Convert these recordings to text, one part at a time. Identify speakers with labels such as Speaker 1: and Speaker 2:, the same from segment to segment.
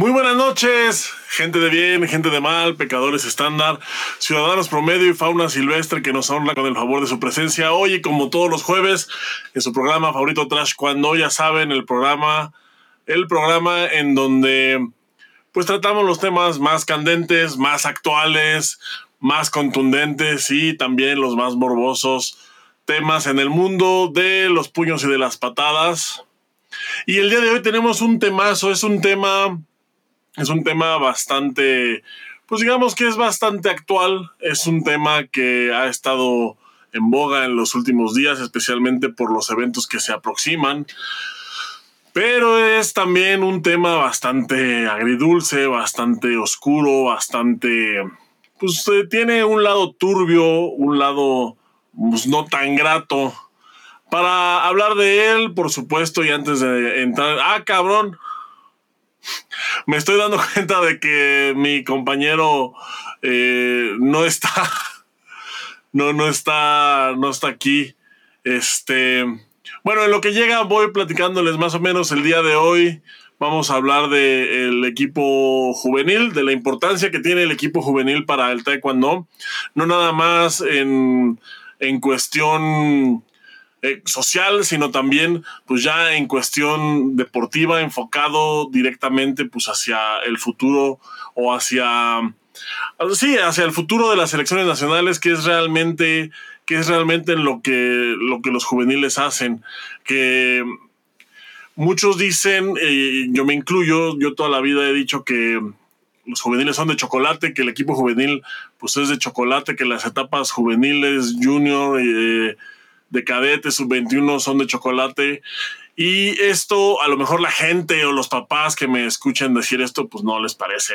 Speaker 1: Muy buenas noches, gente de bien, gente de mal, pecadores estándar, ciudadanos promedio y fauna silvestre que nos honra con el favor de su presencia hoy y como todos los jueves en su programa favorito Trash Cuando, ya saben, el programa, el programa en donde pues tratamos los temas más candentes, más actuales, más contundentes y también los más morbosos temas en el mundo de los puños y de las patadas. Y el día de hoy tenemos un temazo, es un tema es un tema bastante, pues digamos que es bastante actual, es un tema que ha estado en boga en los últimos días, especialmente por los eventos que se aproximan. Pero es también un tema bastante agridulce, bastante oscuro, bastante... Pues eh, tiene un lado turbio, un lado pues, no tan grato. Para hablar de él, por supuesto, y antes de entrar... Ah, cabrón, me estoy dando cuenta de que mi compañero eh, no está, no, no está, no está aquí. Este, bueno, en lo que llega voy platicándoles más o menos el día de hoy. Vamos a hablar del equipo juvenil, de la importancia que tiene el equipo juvenil para el taekwondo. No nada más en, en cuestión eh, social, sino también pues ya en cuestión deportiva, enfocado directamente pues hacia el futuro o hacia, sí, hacia el futuro de las selecciones nacionales, que es realmente, que es realmente lo que, lo que los juveniles hacen, que muchos dicen, eh, yo me incluyo, yo toda la vida he dicho que los juveniles son de chocolate, que el equipo juvenil pues es de chocolate, que las etapas juveniles, junior, eh, de cadetes, sub-21 son de chocolate. Y esto, a lo mejor la gente o los papás que me escuchen decir esto, pues no les parece,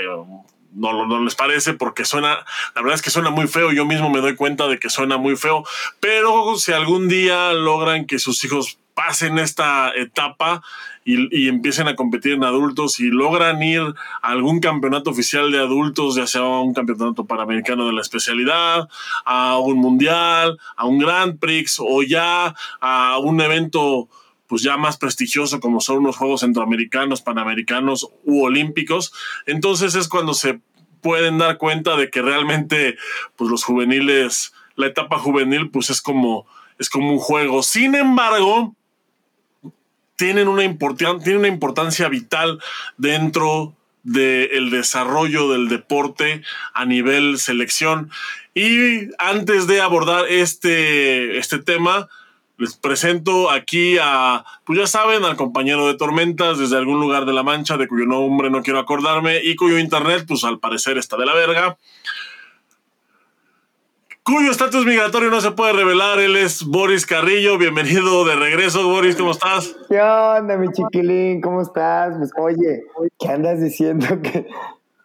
Speaker 1: no, no les parece porque suena, la verdad es que suena muy feo, yo mismo me doy cuenta de que suena muy feo, pero si algún día logran que sus hijos pasen esta etapa y, empiecen a competir en adultos y logran ir a algún campeonato oficial de adultos, ya sea un campeonato panamericano de la especialidad, a un mundial, a un Grand Prix o ya a un evento pues ya más prestigioso como son unos Juegos Centroamericanos, Panamericanos u Olímpicos, entonces es cuando se pueden dar cuenta de que realmente pues los juveniles, la etapa juvenil pues es como, es como un juego. Sin embargo, tienen una, tienen una importancia vital dentro del desarrollo del deporte a nivel selección. Y antes de abordar este, este tema, les presento aquí a, pues ya saben, al compañero de Tormentas desde algún lugar de la Mancha, de cuyo nombre no quiero acordarme, y cuyo internet, pues al parecer está de la verga cuyo estatus migratorio no se puede revelar. Él es Boris Carrillo. Bienvenido de regreso, Boris. ¿Cómo estás?
Speaker 2: ¿Qué onda, mi chiquilín? ¿Cómo estás? Pues, oye, ¿qué andas diciendo que,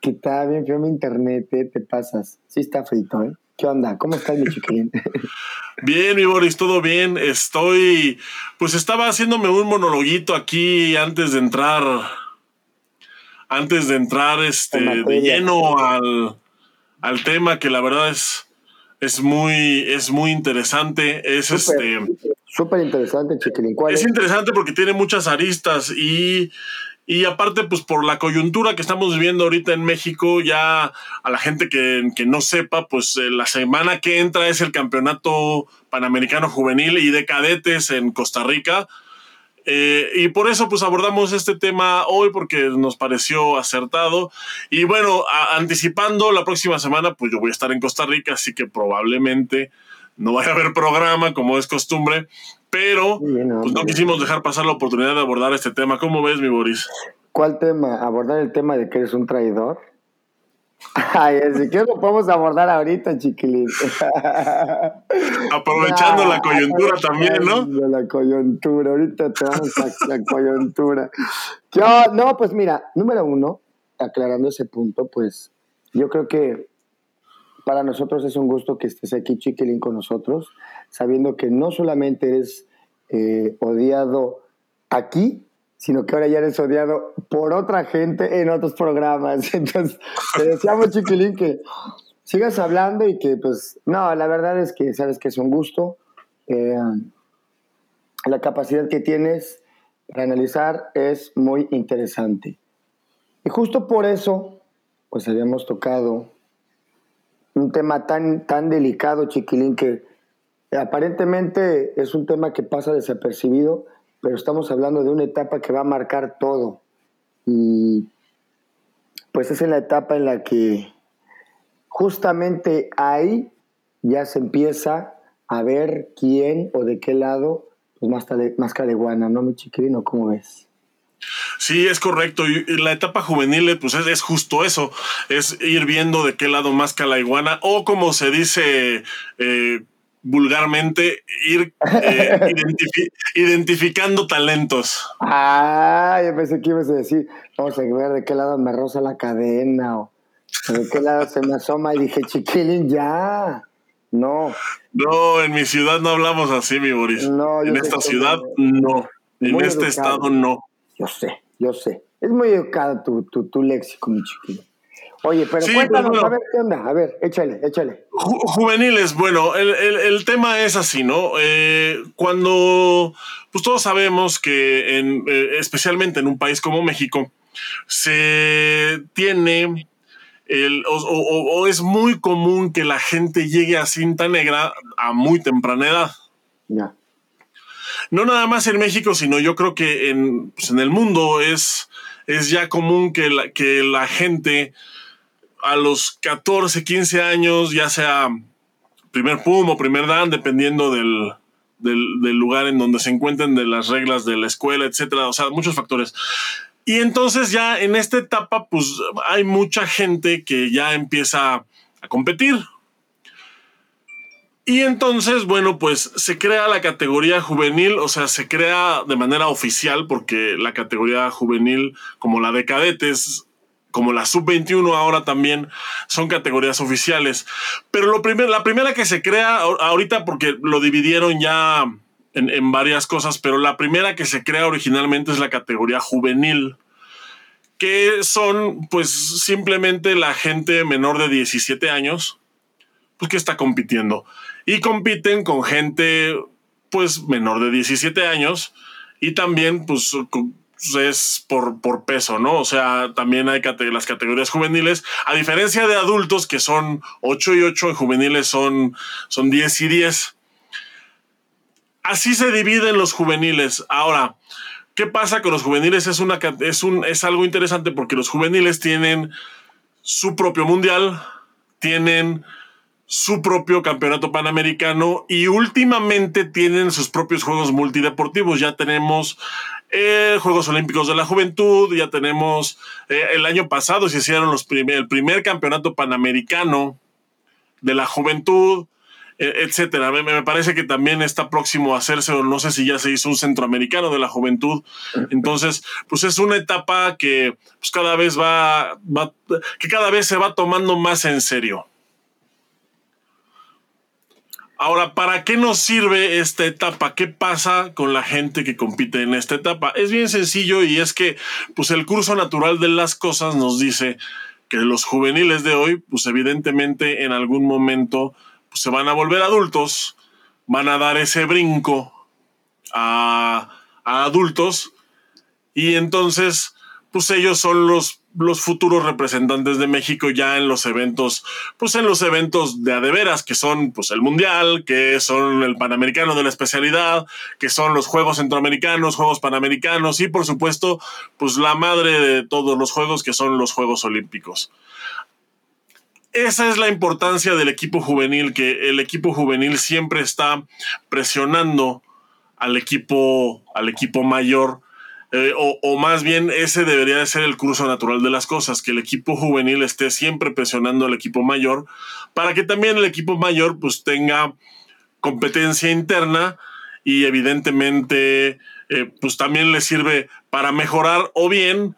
Speaker 2: que está bien feo mi internet? Eh? Te pasas. Sí está frito, ¿eh? ¿Qué onda? ¿Cómo estás, mi chiquilín?
Speaker 1: Bien, mi Boris, todo bien. Estoy, pues estaba haciéndome un monologuito aquí antes de entrar, antes de entrar este, de lleno al, al tema que la verdad es es muy, es muy interesante. Es este.
Speaker 2: Súper interesante, Chiquilín.
Speaker 1: Es, interesante porque tiene muchas aristas y, y aparte, pues por la coyuntura que estamos viviendo ahorita en México, ya a la gente que, que no sepa, pues eh, la semana que entra es el campeonato panamericano juvenil y de cadetes en Costa Rica. Eh, y por eso pues abordamos este tema hoy porque nos pareció acertado. Y bueno, anticipando la próxima semana, pues yo voy a estar en Costa Rica, así que probablemente no vaya a haber programa como es costumbre, pero pues no quisimos dejar pasar la oportunidad de abordar este tema. ¿Cómo ves, mi Boris?
Speaker 2: ¿Cuál tema? ¿Abordar el tema de que eres un traidor? Ay, así que lo podemos abordar ahorita, chiquilín.
Speaker 1: Aprovechando la coyuntura también, ¿no?
Speaker 2: La coyuntura, ahorita te vamos a la coyuntura. no, pues mira, número uno, aclarando ese punto, pues yo creo que para nosotros es un gusto que estés aquí, chiquilín, con nosotros, sabiendo que no solamente eres eh, odiado aquí, sino que ahora ya eres odiado por otra gente en otros programas. Entonces, te deseamos, Chiquilín, que sigas hablando y que, pues, no, la verdad es que sabes que es un gusto. Eh, la capacidad que tienes para analizar es muy interesante. Y justo por eso, pues habíamos tocado un tema tan, tan delicado, chiquilín, que aparentemente es un tema que pasa desapercibido, pero estamos hablando de una etapa que va a marcar todo. Y pues es en la etapa en la que justamente ahí ya se empieza a ver quién o de qué lado pues más, más caleguana, ¿no, mi chiquilino? ¿Cómo ves?
Speaker 1: Sí, es correcto. Y la etapa juvenil, pues es, justo eso. Es ir viendo de qué lado más calaiguana o como se dice eh, vulgarmente, ir eh, identificando talentos.
Speaker 2: Ah, yo pensé que ibas a decir, vamos a ver de qué lado me roza la cadena o de qué lado se me asoma y dije, chiquilín, ya. No.
Speaker 1: No, en mi ciudad no hablamos así, mi Boris. No, en esta ciudad no. En este estado no.
Speaker 2: Yo sé, yo sé. Es muy educado tu, tu, tu léxico, mi chiquillo. Oye, pero cuéntanos, a ver, ¿qué onda? A ver, échale, échale.
Speaker 1: juveniles, bueno, el, el, el, tema es así, ¿no? Eh, cuando, pues todos sabemos que, en, eh, especialmente en un país como México, se tiene el, o, o, o, es muy común que la gente llegue a cinta negra a muy temprana edad. Ya. No nada más en México, sino yo creo que en, pues en el mundo es, es ya común que la, que la gente a los 14, 15 años, ya sea primer pum o primer dan, dependiendo del, del, lugar en donde se encuentren, de las reglas de la escuela, etcétera, o sea, muchos factores. Y entonces ya en esta etapa, pues hay mucha gente que ya empieza a competir. Y entonces, bueno, pues se crea la categoría juvenil, o sea, se crea de manera oficial, porque la categoría juvenil, como la de cadetes, como la sub-21 ahora también son categorías oficiales. Pero lo la primera que se crea ahorita, porque lo dividieron ya en, varias cosas, pero la primera que se crea originalmente es la categoría juvenil, que son pues simplemente la gente menor de 17 años, pues que está compitiendo. Y compiten con gente pues menor de 17 años y también pues es por, por peso, ¿no? O sea, también hay las categorías juveniles, a diferencia de adultos que son 8 y 8, en juveniles son, son 10 y 10. Así se dividen los juveniles. Ahora, ¿qué pasa con los juveniles? Es, una, es, un, es algo interesante porque los juveniles tienen su propio mundial, tienen su propio campeonato panamericano y últimamente tienen sus propios juegos multideportivos. Ya tenemos eh, Juegos Olímpicos de la Juventud, ya tenemos, eh, el año pasado se hicieron los primer, el primer campeonato panamericano de la juventud, e, etcétera. Me, parece que también está próximo a hacerse, o no sé si ya se hizo un centroamericano de la juventud. Entonces, pues es una etapa que pues cada vez va, va que cada vez se va tomando más en serio. Ahora, ¿para qué nos sirve esta etapa? ¿Qué pasa con la gente que compite en esta etapa? Es bien sencillo y es que pues el curso natural de las cosas nos dice que los juveniles de hoy, pues evidentemente en algún momento pues, se van a volver adultos, van a dar ese brinco a, a adultos y entonces pues ellos son los los futuros representantes de México ya en los eventos, pues en los eventos de adeveras, que son pues el Mundial, que son el Panamericano de la especialidad, que son los Juegos Centroamericanos, Juegos Panamericanos y por supuesto, pues la madre de todos los Juegos, que son los Juegos Olímpicos. Esa es la importancia del equipo juvenil, que el equipo juvenil siempre está presionando al equipo, al equipo mayor eh, o, más bien ese debería de ser el curso natural de las cosas, que el equipo juvenil esté siempre presionando al equipo mayor para que también el equipo mayor pues tenga competencia interna y evidentemente eh, pues también le sirve para mejorar o bien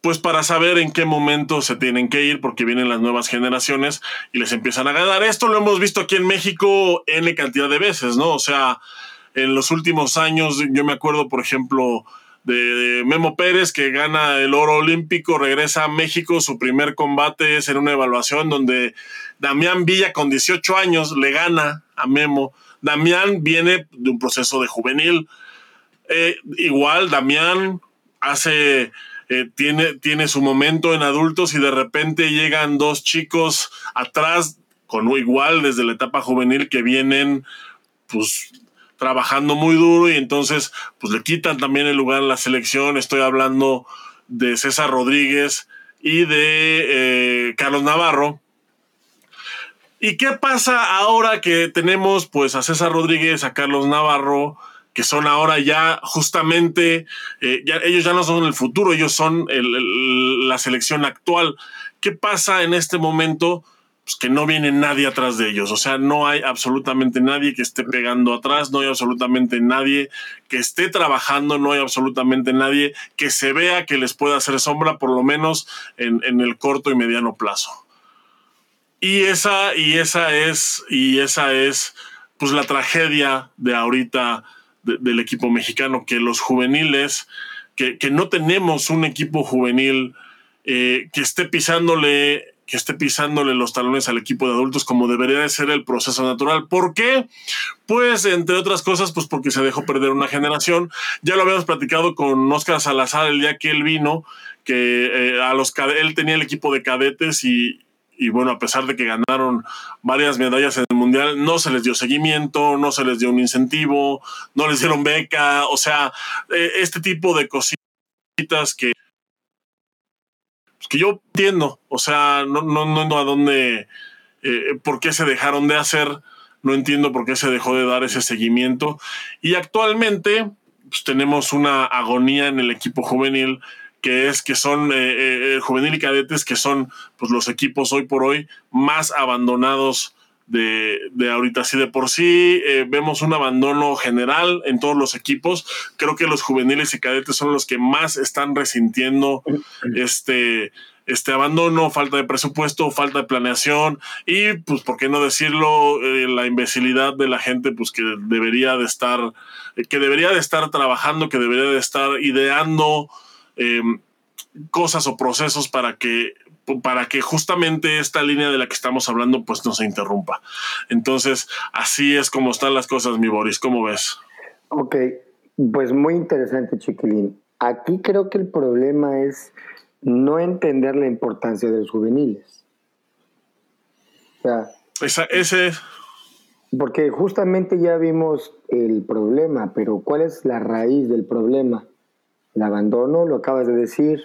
Speaker 1: pues para saber en qué momento se tienen que ir porque vienen las nuevas generaciones y les empiezan a ganar. Esto lo hemos visto aquí en México N cantidad de veces, ¿no? O sea, en los últimos años yo me acuerdo, por ejemplo, de Memo Pérez que gana el oro olímpico, regresa a México, su primer combate es en una evaluación donde Damián Villa con 18 años le gana a Memo. Damián viene de un proceso de juvenil. Eh, igual Damián hace eh, tiene, tiene su momento en adultos y de repente llegan dos chicos atrás con igual desde la etapa juvenil que vienen pues trabajando muy duro y entonces pues le quitan también el lugar en la selección. Estoy hablando de César Rodríguez y de eh, Carlos Navarro. ¿Y qué pasa ahora que tenemos pues a César Rodríguez, a Carlos Navarro, que son ahora ya justamente, eh, ya, ellos ya no son el futuro, ellos son la selección actual? ¿Qué pasa en este momento? Pues, que no viene nadie atrás de ellos. O sea, no hay absolutamente nadie que esté pegando atrás, no hay absolutamente nadie que esté trabajando, no hay absolutamente nadie que se vea que les pueda hacer sombra, por lo menos en, el corto y mediano plazo. Y esa, y esa es, y esa es, pues la tragedia de ahorita del equipo mexicano, que los juveniles, que, no tenemos un equipo juvenil eh, que esté pisándole que esté pisándole los talones al equipo de adultos como debería de ser el proceso natural. ¿Por qué? Pues, entre otras cosas, pues porque se dejó perder una generación. Ya lo habíamos platicado con Oscar Salazar el día que él vino, que eh, a los él tenía el equipo de cadetes y, bueno, a pesar de que ganaron varias medallas en el Mundial, no se les dio seguimiento, no se les dio un incentivo, no les dieron beca, o sea, eh, este tipo de cositas que que yo entiendo, o sea, no, no, no a dónde, eh, por qué se dejaron de hacer, no entiendo por qué se dejó de dar ese seguimiento. Y actualmente pues, tenemos una agonía en el equipo juvenil, que es que son eh, eh, juvenil y cadetes, que son pues, los equipos hoy por hoy más abandonados de, de ahorita. Si de por sí eh, vemos un abandono general en todos los equipos, creo que los juveniles y cadetes son los que más están resintiendo este, este abandono, falta de presupuesto, falta de planeación y, pues, ¿por qué no decirlo? Eh, la imbecilidad de la gente, pues, que debería de estar, que debería de estar trabajando, que debería de estar ideando em, cosas o procesos para que para que justamente esta línea de la que estamos hablando pues no se interrumpa. Entonces, así es como están las cosas, mi Boris. ¿Cómo ves?
Speaker 2: Ok, pues muy interesante, Chiquilín. Aquí creo que el problema es no entender la importancia de los juveniles.
Speaker 1: O sea, Esa, ese
Speaker 2: Porque justamente ya vimos el problema, pero ¿cuál es la raíz del problema? El abandono, lo acabas de decir,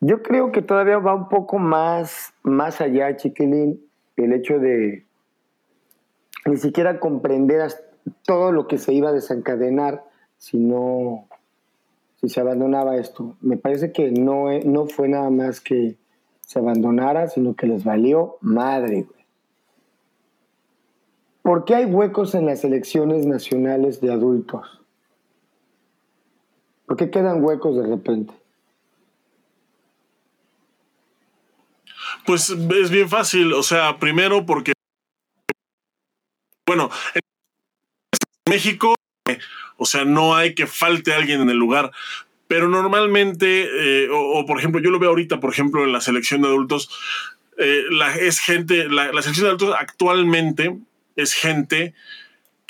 Speaker 2: yo creo que todavía va un poco más, más allá, Chiquilín, el hecho de ni siquiera comprender todo lo que se iba a desencadenar si no, si se abandonaba esto. Me parece que no, no fue nada más que se abandonara, sino que les valió madre, ¿Por qué hay huecos en las elecciones nacionales de adultos? ¿Por qué quedan huecos de repente?
Speaker 1: Pues es bien fácil, o sea, primero porque, bueno, en México, o sea, no hay que falte alguien en el lugar, pero normalmente, eh, o, por ejemplo, yo lo veo ahorita, por ejemplo, en la selección de adultos, eh, la, es gente, la, la selección de adultos actualmente es gente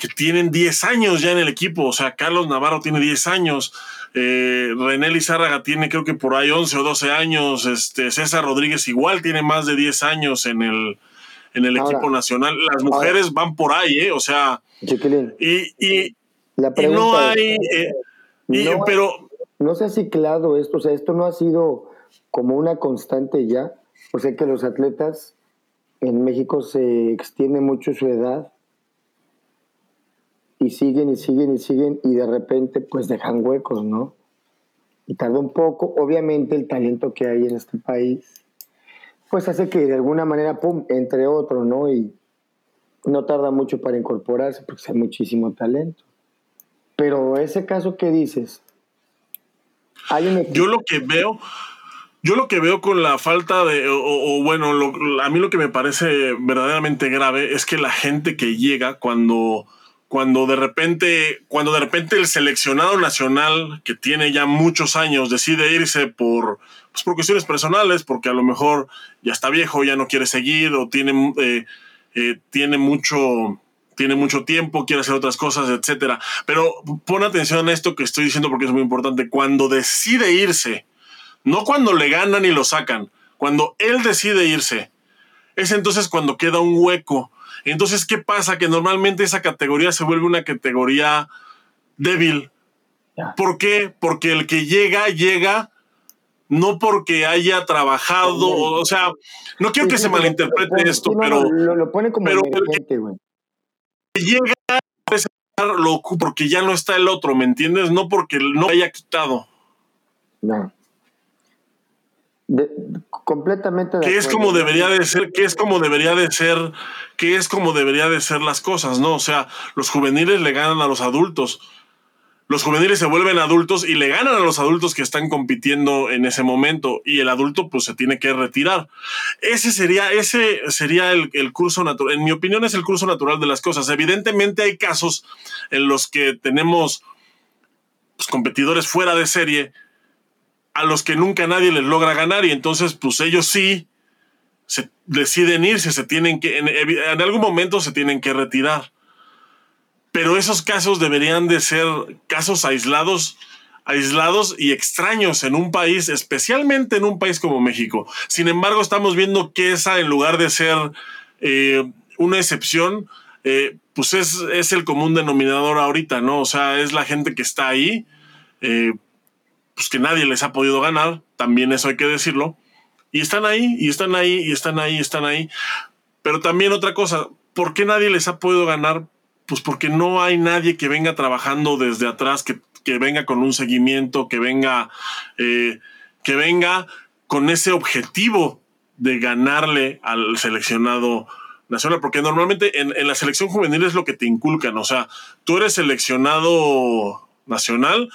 Speaker 1: que tienen 10 años ya en el equipo. O sea, Carlos Navarro tiene 10 años, eh, René Lizárraga tiene creo que por ahí 11 o 12 años, este, César Rodríguez igual tiene más de 10 años en el, en el equipo nacional. Las mujeres van por ahí, ¿eh? O sea, y, y, no hay... Eh, no, pero...
Speaker 2: No se ha ciclado esto, o sea, esto no ha sido como una constante ya. O sea que los atletas en México se extiende mucho su edad y siguen y siguen y siguen y de repente pues dejan huecos, ¿no? Y tarda un poco, obviamente el talento que hay en este país pues hace que de alguna manera, pum, entre otro, ¿no? Y no tarda mucho para incorporarse porque hay muchísimo talento. Pero ese caso que dices, hay un
Speaker 1: Yo lo que veo, yo lo que veo con la falta de, o, bueno, a mí lo que me parece verdaderamente grave es que la gente que llega cuando cuando de repente, cuando de repente el seleccionado nacional que tiene ya muchos años decide irse por, pues por cuestiones personales, porque a lo mejor ya está viejo, ya no quiere seguir o tiene, eh, eh, tiene mucho tiene mucho tiempo, quiere hacer otras cosas, etcétera. Pero pon atención a esto que estoy diciendo porque es muy importante. Cuando decide irse no cuando le ganan y lo sacan, cuando él decide irse. Es entonces cuando queda un hueco. Entonces, ¿qué pasa? Que normalmente esa categoría se vuelve una categoría débil. ¿Por qué? Porque el que llega, llega no porque haya trabajado, o, sea, no quiero que se malinterprete esto, pero...
Speaker 2: Lo, pone como pero güey.
Speaker 1: Llega porque ya no está el otro, ¿me entiendes? No porque no haya quitado.
Speaker 2: No. Completamente
Speaker 1: de que es como debería de ser, que es como debería de ser, que es como debería de ser las cosas, ¿no? O sea, los juveniles le ganan a los adultos los juveniles se vuelven adultos y le ganan a los adultos que están compitiendo en ese momento y el adulto pues se tiene que retirar. Ese sería, ese sería el, curso natural, en mi opinión es el curso natural de las cosas. Evidentemente hay casos en los que tenemos pues, competidores fuera de serie a los que nunca nadie les logra ganar y entonces pues ellos sí se deciden irse, se tienen que, en algún momento se tienen que retirar pero esos casos deberían de ser casos aislados, aislados y extraños en un país, especialmente en un país como México. Sin embargo, estamos viendo que esa, en lugar de ser eh, una excepción, eh, pues es, es, el común denominador ahorita, ¿no? O sea, es la gente que está ahí, eh, pues que nadie les ha podido ganar, también eso hay que decirlo, y están ahí, y están ahí, y están ahí, y están ahí. Pero también otra cosa, ¿por qué nadie les ha podido ganar? Pues porque no hay nadie que venga trabajando desde atrás, que, venga con un seguimiento, que venga, eh, que venga con ese objetivo de ganarle al seleccionado nacional, porque normalmente en, la selección juvenil es lo que te inculcan, o sea, tú eres seleccionado nacional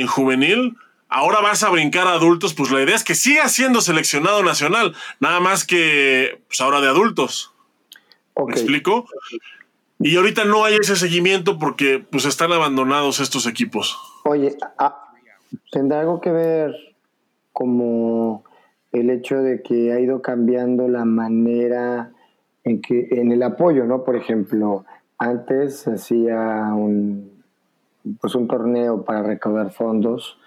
Speaker 1: en juvenil, ahora vas a brincar a adultos, pues la idea es que siga siendo seleccionado nacional, nada más que pues ahora de adultos. ¿Me explico? Y ahorita no hay ese seguimiento porque pues están abandonados estos equipos.
Speaker 2: Oye, ah, ¿tendrá algo que ver como el hecho de que ha ido cambiando la manera en que en el apoyo, ¿no? Por ejemplo, antes hacía un pues un torneo para recaudar fondos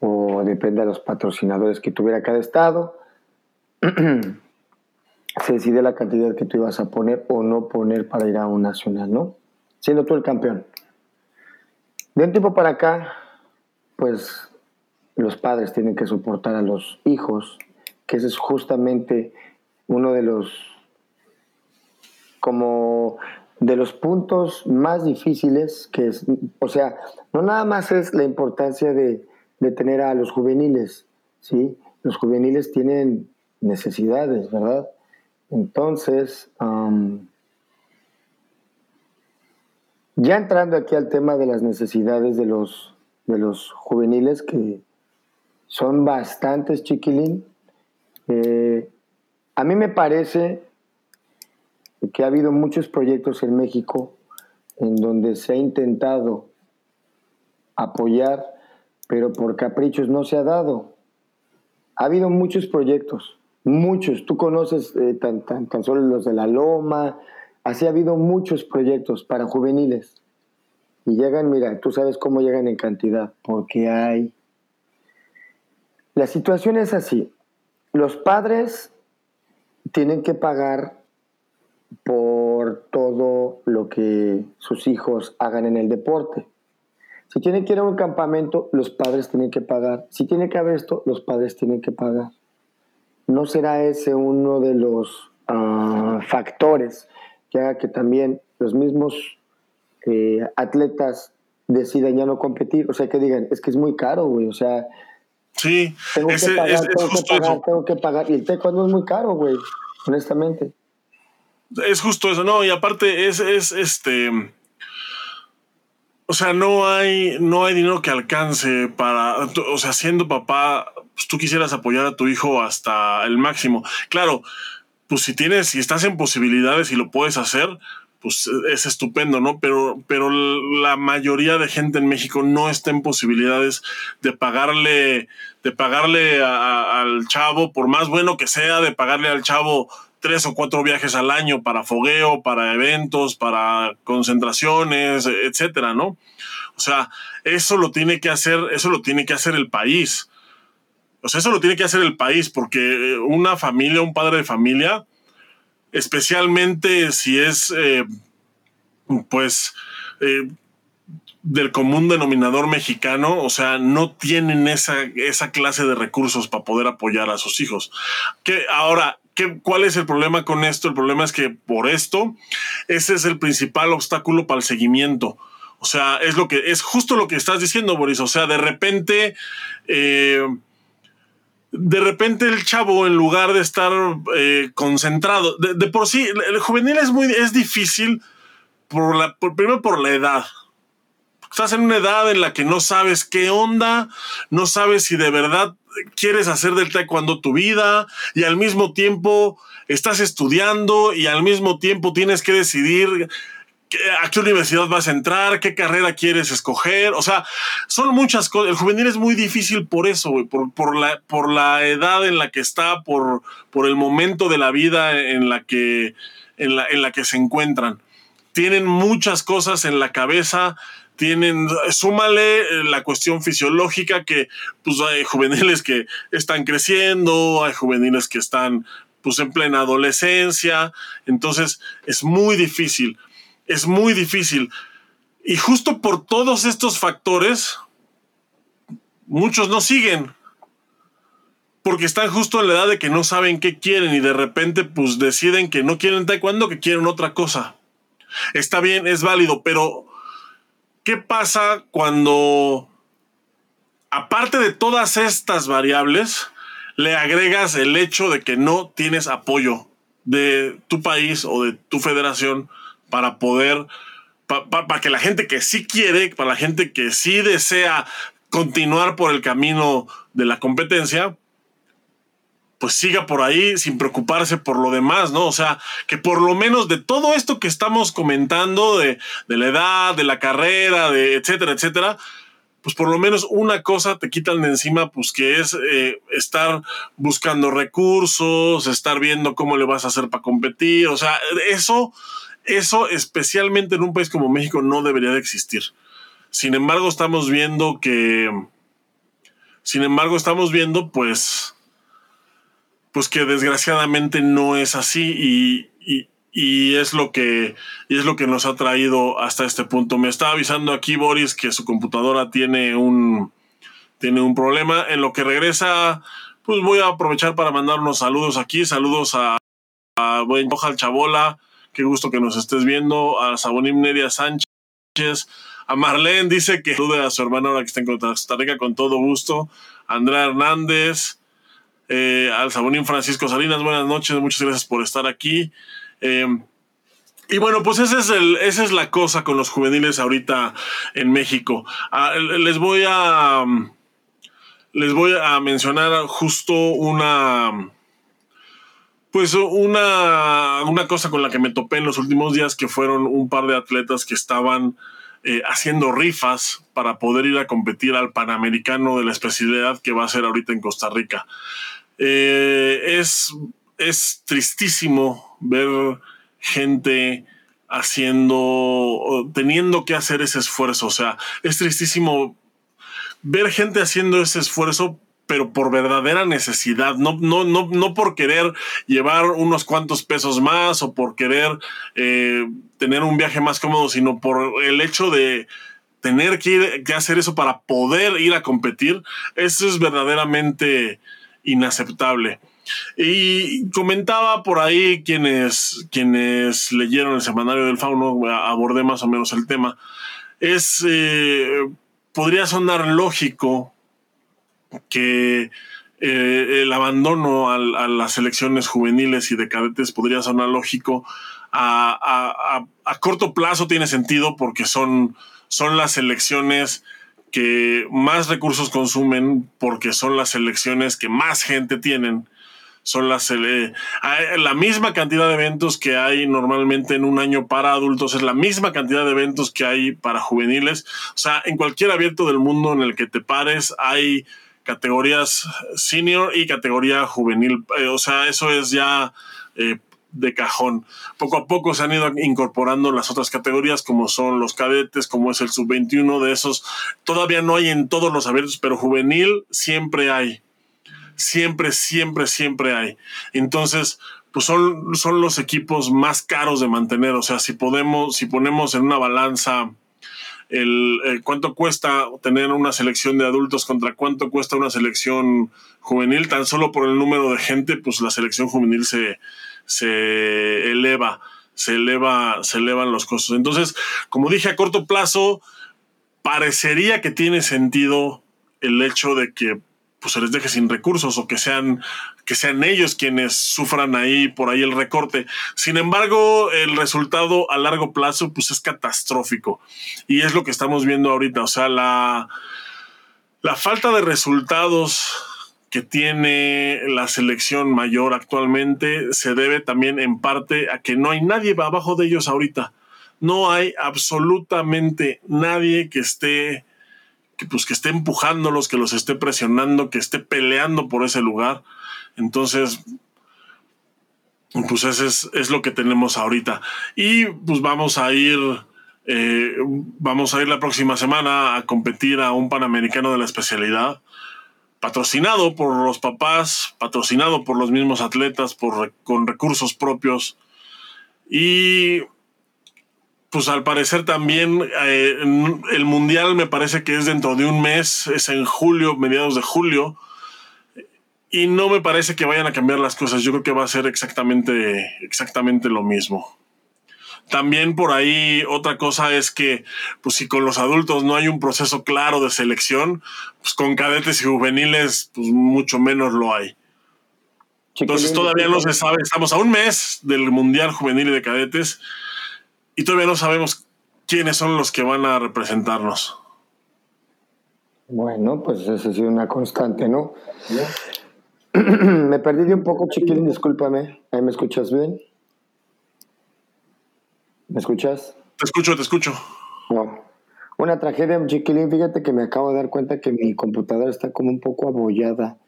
Speaker 2: o depende de los patrocinadores que tuviera cada estado. se decide la cantidad que tú ibas a poner o no poner para ir a un nacional, ¿no? Siendo tú el campeón. De un tiempo para acá, pues los padres tienen que soportar a los hijos, que ese es justamente uno de los como de los puntos más difíciles que es, o sea, no nada más es la importancia de, de tener a los juveniles, ¿sí? Los juveniles tienen necesidades, ¿verdad? Entonces, ya entrando aquí al tema de las necesidades de los, de los juveniles, que son bastantes, chiquilín, eh, a mí me parece que ha habido muchos proyectos en México en donde se ha intentado apoyar, pero por caprichos no se ha dado. Ha habido muchos proyectos muchos, tú conoces eh, tan, tan, tan, solo los de la Loma, así ha habido muchos proyectos para juveniles. Y llegan, mira, tú sabes cómo llegan en cantidad, porque hay... La situación es así, los padres tienen que pagar por todo lo que sus hijos hagan en el deporte. Si tienen que ir a un campamento, los padres tienen que pagar. Si tiene que haber esto, los padres tienen que pagar. ¿no será ese uno de los ah, factores que haga que también los mismos eh, atletas decidan ya no competir? O sea, que digan, es que es muy caro, güey, o sea...
Speaker 1: Sí,
Speaker 2: tengo que pagar, tengo que pagar, tengo que pagar. Y el taekwondo es muy caro, güey, honestamente.
Speaker 1: Es justo eso, no, y aparte es, es este... O sea, no hay, no hay dinero que alcance para, o sea, siendo papá, pues, tú quisieras apoyar a tu hijo hasta el máximo. Claro, pues si tienes, si estás en posibilidades y lo puedes hacer, pues es estupendo, ¿no? Pero, pero la mayoría de gente en México no está en posibilidades de pagarle, de pagarle al chavo, por más bueno que sea, de pagarle al chavo tres o cuatro viajes al año para fogueo, para eventos, para concentraciones, etcétera, ¿no? O sea, eso lo tiene que hacer, eso lo tiene que hacer el país O sea, eso lo tiene que hacer el país, porque eh, una familia, un padre de familia, especialmente si es, eh, pues, eh, del común denominador mexicano, o sea, no tienen esa, esa clase de recursos para poder apoyar a sus hijos. Que ahora, ¿qué, ¿cuál es el problema con esto? El problema es que por esto, ese es el principal obstáculo para el seguimiento. O sea, es lo que es justo lo que estás diciendo, Boris. O sea, de repente, eh, de repente el chavo, en lugar de estar eh, concentrado, de, por sí, el juvenil es muy, es difícil por la, por, primero por la edad estás en una edad en la que no sabes qué onda, no sabes si de verdad quieres hacer del taekwondo tu vida y al mismo tiempo estás estudiando y al mismo tiempo tienes que decidir a qué universidad vas a entrar, qué carrera quieres escoger. O sea, son muchas cosas. El juvenil es muy difícil por eso, por, la, edad en la que está, por, el momento de la vida en la que, en la que se encuentran. Tienen muchas cosas en la cabeza tienen, súmale eh, la cuestión fisiológica que pues hay juveniles que están creciendo, hay juveniles que están pues en plena adolescencia, entonces es muy difícil, es muy difícil. Y justo por todos estos factores, muchos no siguen, porque están justo en la edad de que no saben qué quieren y de repente pues deciden que no quieren taekwondo, que quieren otra cosa. Está bien, es válido, pero ¿Qué pasa cuando, aparte de todas estas variables, le agregas el hecho de que no tienes apoyo de tu país o de tu federación para poder, para que la gente que sí quiere, para la gente que sí desea continuar por el camino de la competencia, pues siga por ahí sin preocuparse por lo demás, ¿no? O sea, que por lo menos de todo esto que estamos comentando, de, la edad, de la carrera, de etcétera, etcétera, pues por lo menos una cosa te quitan de encima, pues que es eh, estar buscando recursos, estar viendo cómo le vas a hacer para competir, o sea, eso, eso especialmente en un país como México no debería de existir. Sin embargo, estamos viendo que, sin embargo, estamos viendo pues pues que desgraciadamente no es así y, es lo que es lo que nos ha traído hasta este punto. Me está avisando aquí Boris que su computadora tiene un tiene un problema. En lo que regresa, pues voy a aprovechar para mandar unos saludos aquí. Saludos a, a buen Chabola, qué gusto que nos estés viendo. A Sabonim Neria Sánchez. A Marlene dice que salude a su hermana ahora que está en Costa Rica con todo gusto. Andrea Hernández. Eh, al Sabonín Francisco Salinas, buenas noches, muchas gracias por estar aquí. Eh, y bueno, pues ese es el, esa es la cosa con los juveniles ahorita en México. Ah, les voy a les voy a mencionar justo una pues una, una cosa con la que me topé en los últimos días que fueron un par de atletas que estaban eh, haciendo rifas para poder ir a competir al Panamericano de la especialidad que va a ser ahorita en Costa Rica. Eh, es, es tristísimo ver gente haciendo, teniendo que hacer ese esfuerzo. O sea, es tristísimo ver gente haciendo ese esfuerzo, pero por verdadera necesidad, no, no, no, no por querer llevar unos cuantos pesos más o por querer eh, tener un viaje más cómodo, sino por el hecho de tener que, que hacer eso para poder ir a competir. Eso es verdaderamente inaceptable. Y comentaba por ahí quienes, quienes leyeron el semanario del fauno, abordé más o menos el tema. Es, eh, podría sonar lógico que eh, el abandono a, las elecciones juveniles y de cadetes podría sonar lógico. A, a, corto plazo tiene sentido porque son, son las elecciones que más recursos consumen porque son las elecciones que más gente tienen. Son las la misma cantidad de eventos que hay normalmente en un año para adultos, es la misma cantidad de eventos que hay para juveniles. O sea, en cualquier abierto del mundo en el que te pares hay categorías senior y categoría juvenil. Eh, o sea, eso es ya eh, de cajón. Poco a poco se han ido incorporando las otras categorías, como son los cadetes, como es el sub-21 de esos. Todavía no hay en todos los abiertos, pero juvenil siempre hay. siempre, siempre, siempre hay. Entonces, pues son, son los equipos más caros de mantener. O sea, si podemos, si ponemos en una balanza el, eh, cuánto cuesta tener una selección de adultos contra cuánto cuesta una selección juvenil, tan solo por el número de gente, pues la selección juvenil se, se eleva, se eleva, se elevan los costos. Entonces, como dije, a corto plazo, parecería que tiene sentido el hecho de que pues se les deje sin recursos o que sean, que sean ellos quienes sufran ahí por ahí el recorte. Sin embargo, el resultado a largo plazo pues es catastrófico y es lo que estamos viendo ahorita. O sea, la, la falta de resultados que tiene la selección mayor actualmente se debe también en parte a que no hay nadie abajo de ellos ahorita. No hay absolutamente nadie que esté pues, que esté empujándolos, que los esté presionando, que esté peleando por ese lugar. Entonces, pues ese es, lo que tenemos ahorita. Y pues vamos a ir, eh, vamos a ir la próxima semana a competir a un Panamericano de la especialidad, patrocinado por los papás, patrocinado por los mismos atletas, con recursos propios. Y pues al parecer también eh, el mundial me parece que es dentro de un mes, es en julio, mediados de julio, y no me parece que vayan a cambiar las cosas. Yo creo que va a ser exactamente, exactamente lo mismo. También por ahí otra cosa es que, pues si con los adultos no hay un proceso claro de selección, pues con cadetes y juveniles, pues mucho menos lo hay. Entonces todavía no se sabe, estamos a un mes del Mundial Juvenil de Cadetes y todavía no sabemos quiénes son los que van a representarnos.
Speaker 2: Bueno, pues ha sido una constante, ¿no? me perdí de un poco, chiquilín, discúlpame. ¿Ahí me escuchas bien? ¿Me escuchas?
Speaker 1: Te escucho, te escucho.
Speaker 2: No. Una tragedia, chiquilín. Fíjate que me acabo de dar cuenta que mi computadora está como un poco abollada.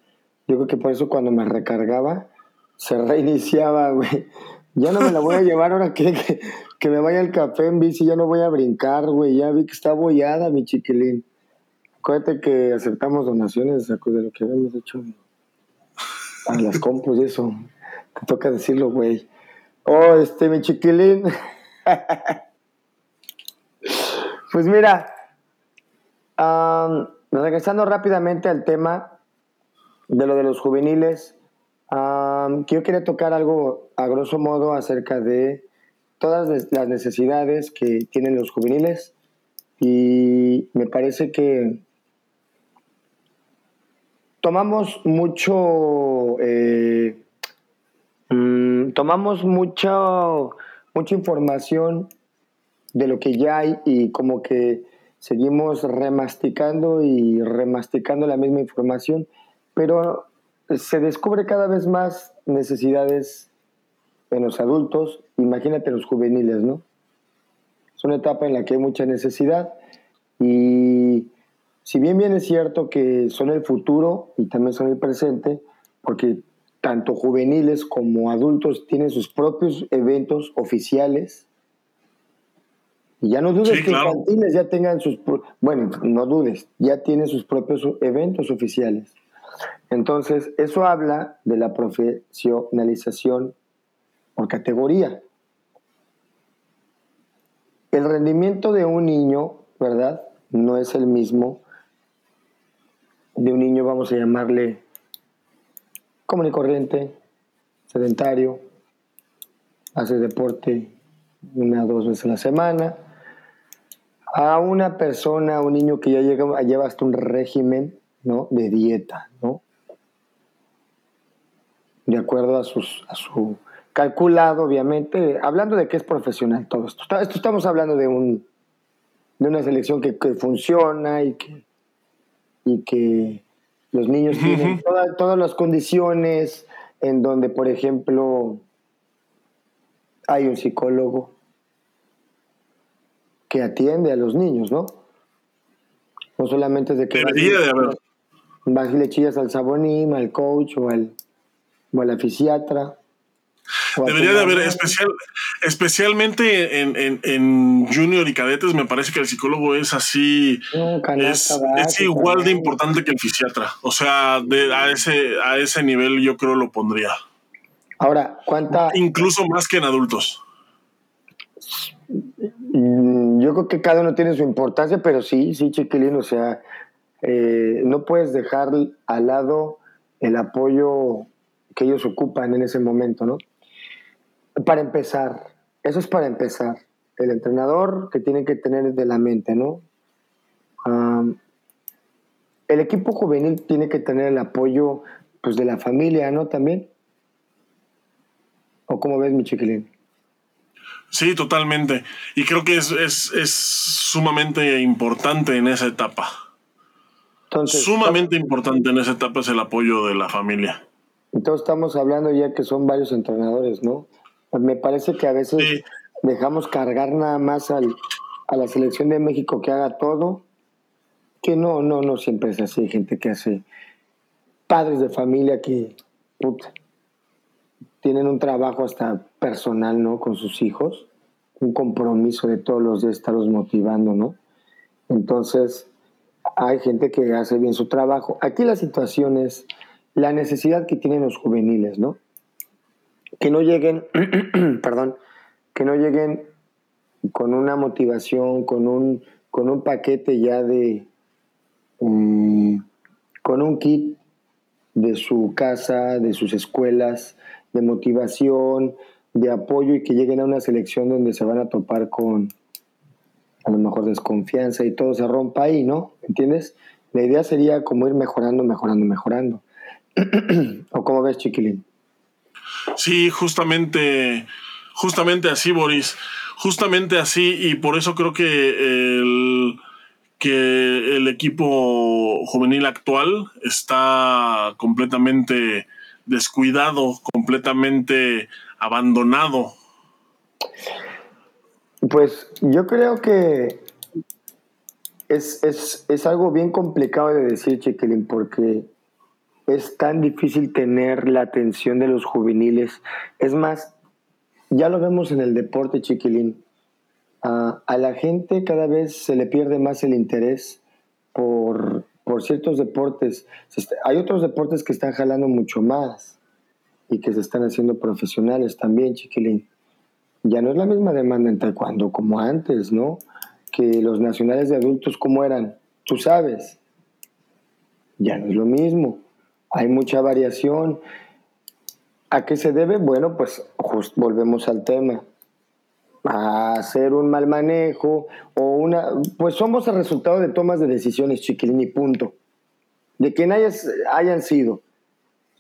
Speaker 2: Yo creo que por eso cuando me recargaba, se reiniciaba, güey. Ya no me la voy a llevar ahora que, que, me vaya el café en bici, ya no voy a brincar, güey. Ya vi que está bollada, mi chiquilín. Acuérdate que aceptamos donaciones de lo que habíamos hecho a las compus y eso. Te toca decirlo, güey. Oh, este, mi chiquilín. pues mira, regresando rápidamente al tema de lo de los juveniles yo quería tocar algo a grosso modo acerca de todas las necesidades que tienen los juveniles y me parece que tomamos mucho, eh, mm, tomamos mucho, mucha información de lo que ya hay y como que seguimos remasticando y remasticando la misma información, pero se descubre cada vez más necesidades en los adultos, imagínate los juveniles, ¿no? Es una etapa en la que hay mucha necesidad y si bien bien es cierto que son el futuro y también son el presente, porque tanto juveniles como adultos tienen sus propios eventos oficiales, y ya no dudes que infantiles ya tengan sus, bueno, no dudes, ya tienen sus propios eventos oficiales. Entonces, eso habla de la profesionalización por categoría. El rendimiento de un niño, ¿verdad? No es el mismo de un niño, vamos a llamarle común y corriente, sedentario, hace deporte una o dos veces a la semana, a una persona, un niño que ya llega, lleva hasta un régimen ¿no? de dieta, ¿no? de acuerdo a, sus, a su calculado, obviamente, hablando de que es profesional todo esto. Esto estamos hablando de, un, de una selección que, funciona y que, y que los niños tienen todas las condiciones en donde, por ejemplo, hay un psicólogo que atiende a los niños, ¿no? No solamente es de que...
Speaker 1: Debería de haber.
Speaker 2: Vas y le chillas al sabonín, al coach o al o a la fisiatra.
Speaker 1: Debería de haber especial, Especialmente en, junior y cadetes, me parece que el psicólogo es así, es, igual de importante que el fisiatra. O sea, a, ese, a ese nivel yo creo lo pondría.
Speaker 2: Ahora, ¿cuánta?
Speaker 1: Incluso más que en adultos.
Speaker 2: Mm, yo creo que cada uno tiene su importancia, pero sí, sí, chiquilín, o sea, eh, no puedes dejar al lado el apoyo que ellos ocupan en ese momento, ¿no? Para empezar, eso es para empezar. El entrenador que tiene que tener de la mente, ¿no? el equipo juvenil tiene que tener el apoyo pues, de la familia, ¿no? También. ¿O cómo ves, mi chiquilín?
Speaker 1: Sí, totalmente. Y creo que es, es, sumamente importante en esa etapa. sumamente importante en esa etapa es el apoyo de la familia.
Speaker 2: Entonces estamos hablando ya que son varios entrenadores, ¿no? Me parece que a veces dejamos cargar nada más al, a la selección de México que haga todo, que no, no, no siempre es así, gente que hace padres de familia que tienen un trabajo hasta personal, ¿no? Con sus hijos, un compromiso de todos los días estarlos motivando, ¿no? Entonces, hay gente que hace bien su trabajo. Aquí la situación es la necesidad que tienen los juveniles, ¿no? Que no lleguen, perdón, que no lleguen con una motivación, con un, con un paquete ya de, mm, con un kit de su casa, de sus escuelas, de motivación, de apoyo y que lleguen a una selección donde se van a topar con a lo mejor desconfianza y todo se rompa ahí, ¿no? ¿Entiendes? La idea sería como ir mejorando, mejorando, mejorando. ¿O cómo ves, Chiquilín?
Speaker 1: Sí, justamente, justamente así, Boris. Justamente así, y por eso creo que el, que el equipo juvenil actual está completamente descuidado, completamente abandonado?
Speaker 2: Pues yo creo que es, es, algo bien complicado de decir, Chiquilín, porque es tan difícil tener la atención de los juveniles. Es más, ya lo vemos en el deporte, Chiquilín. a la gente cada vez se le pierde más el interés por, por ciertos deportes. Hay otros deportes que están jalando mucho más y que se están haciendo profesionales también, chiquilín. Ya no es la misma demanda en taekwondo como antes, ¿no? Que los nacionales de adultos, ¿cómo eran? Tú sabes. Ya no es lo mismo. Hay mucha variación. ¿A qué se debe? Bueno, pues volvemos al tema. A hacer un mal manejo o una... Pues somos el resultado de tomas de decisiones, chiquilín, y punto. De quien hayas, hayan sido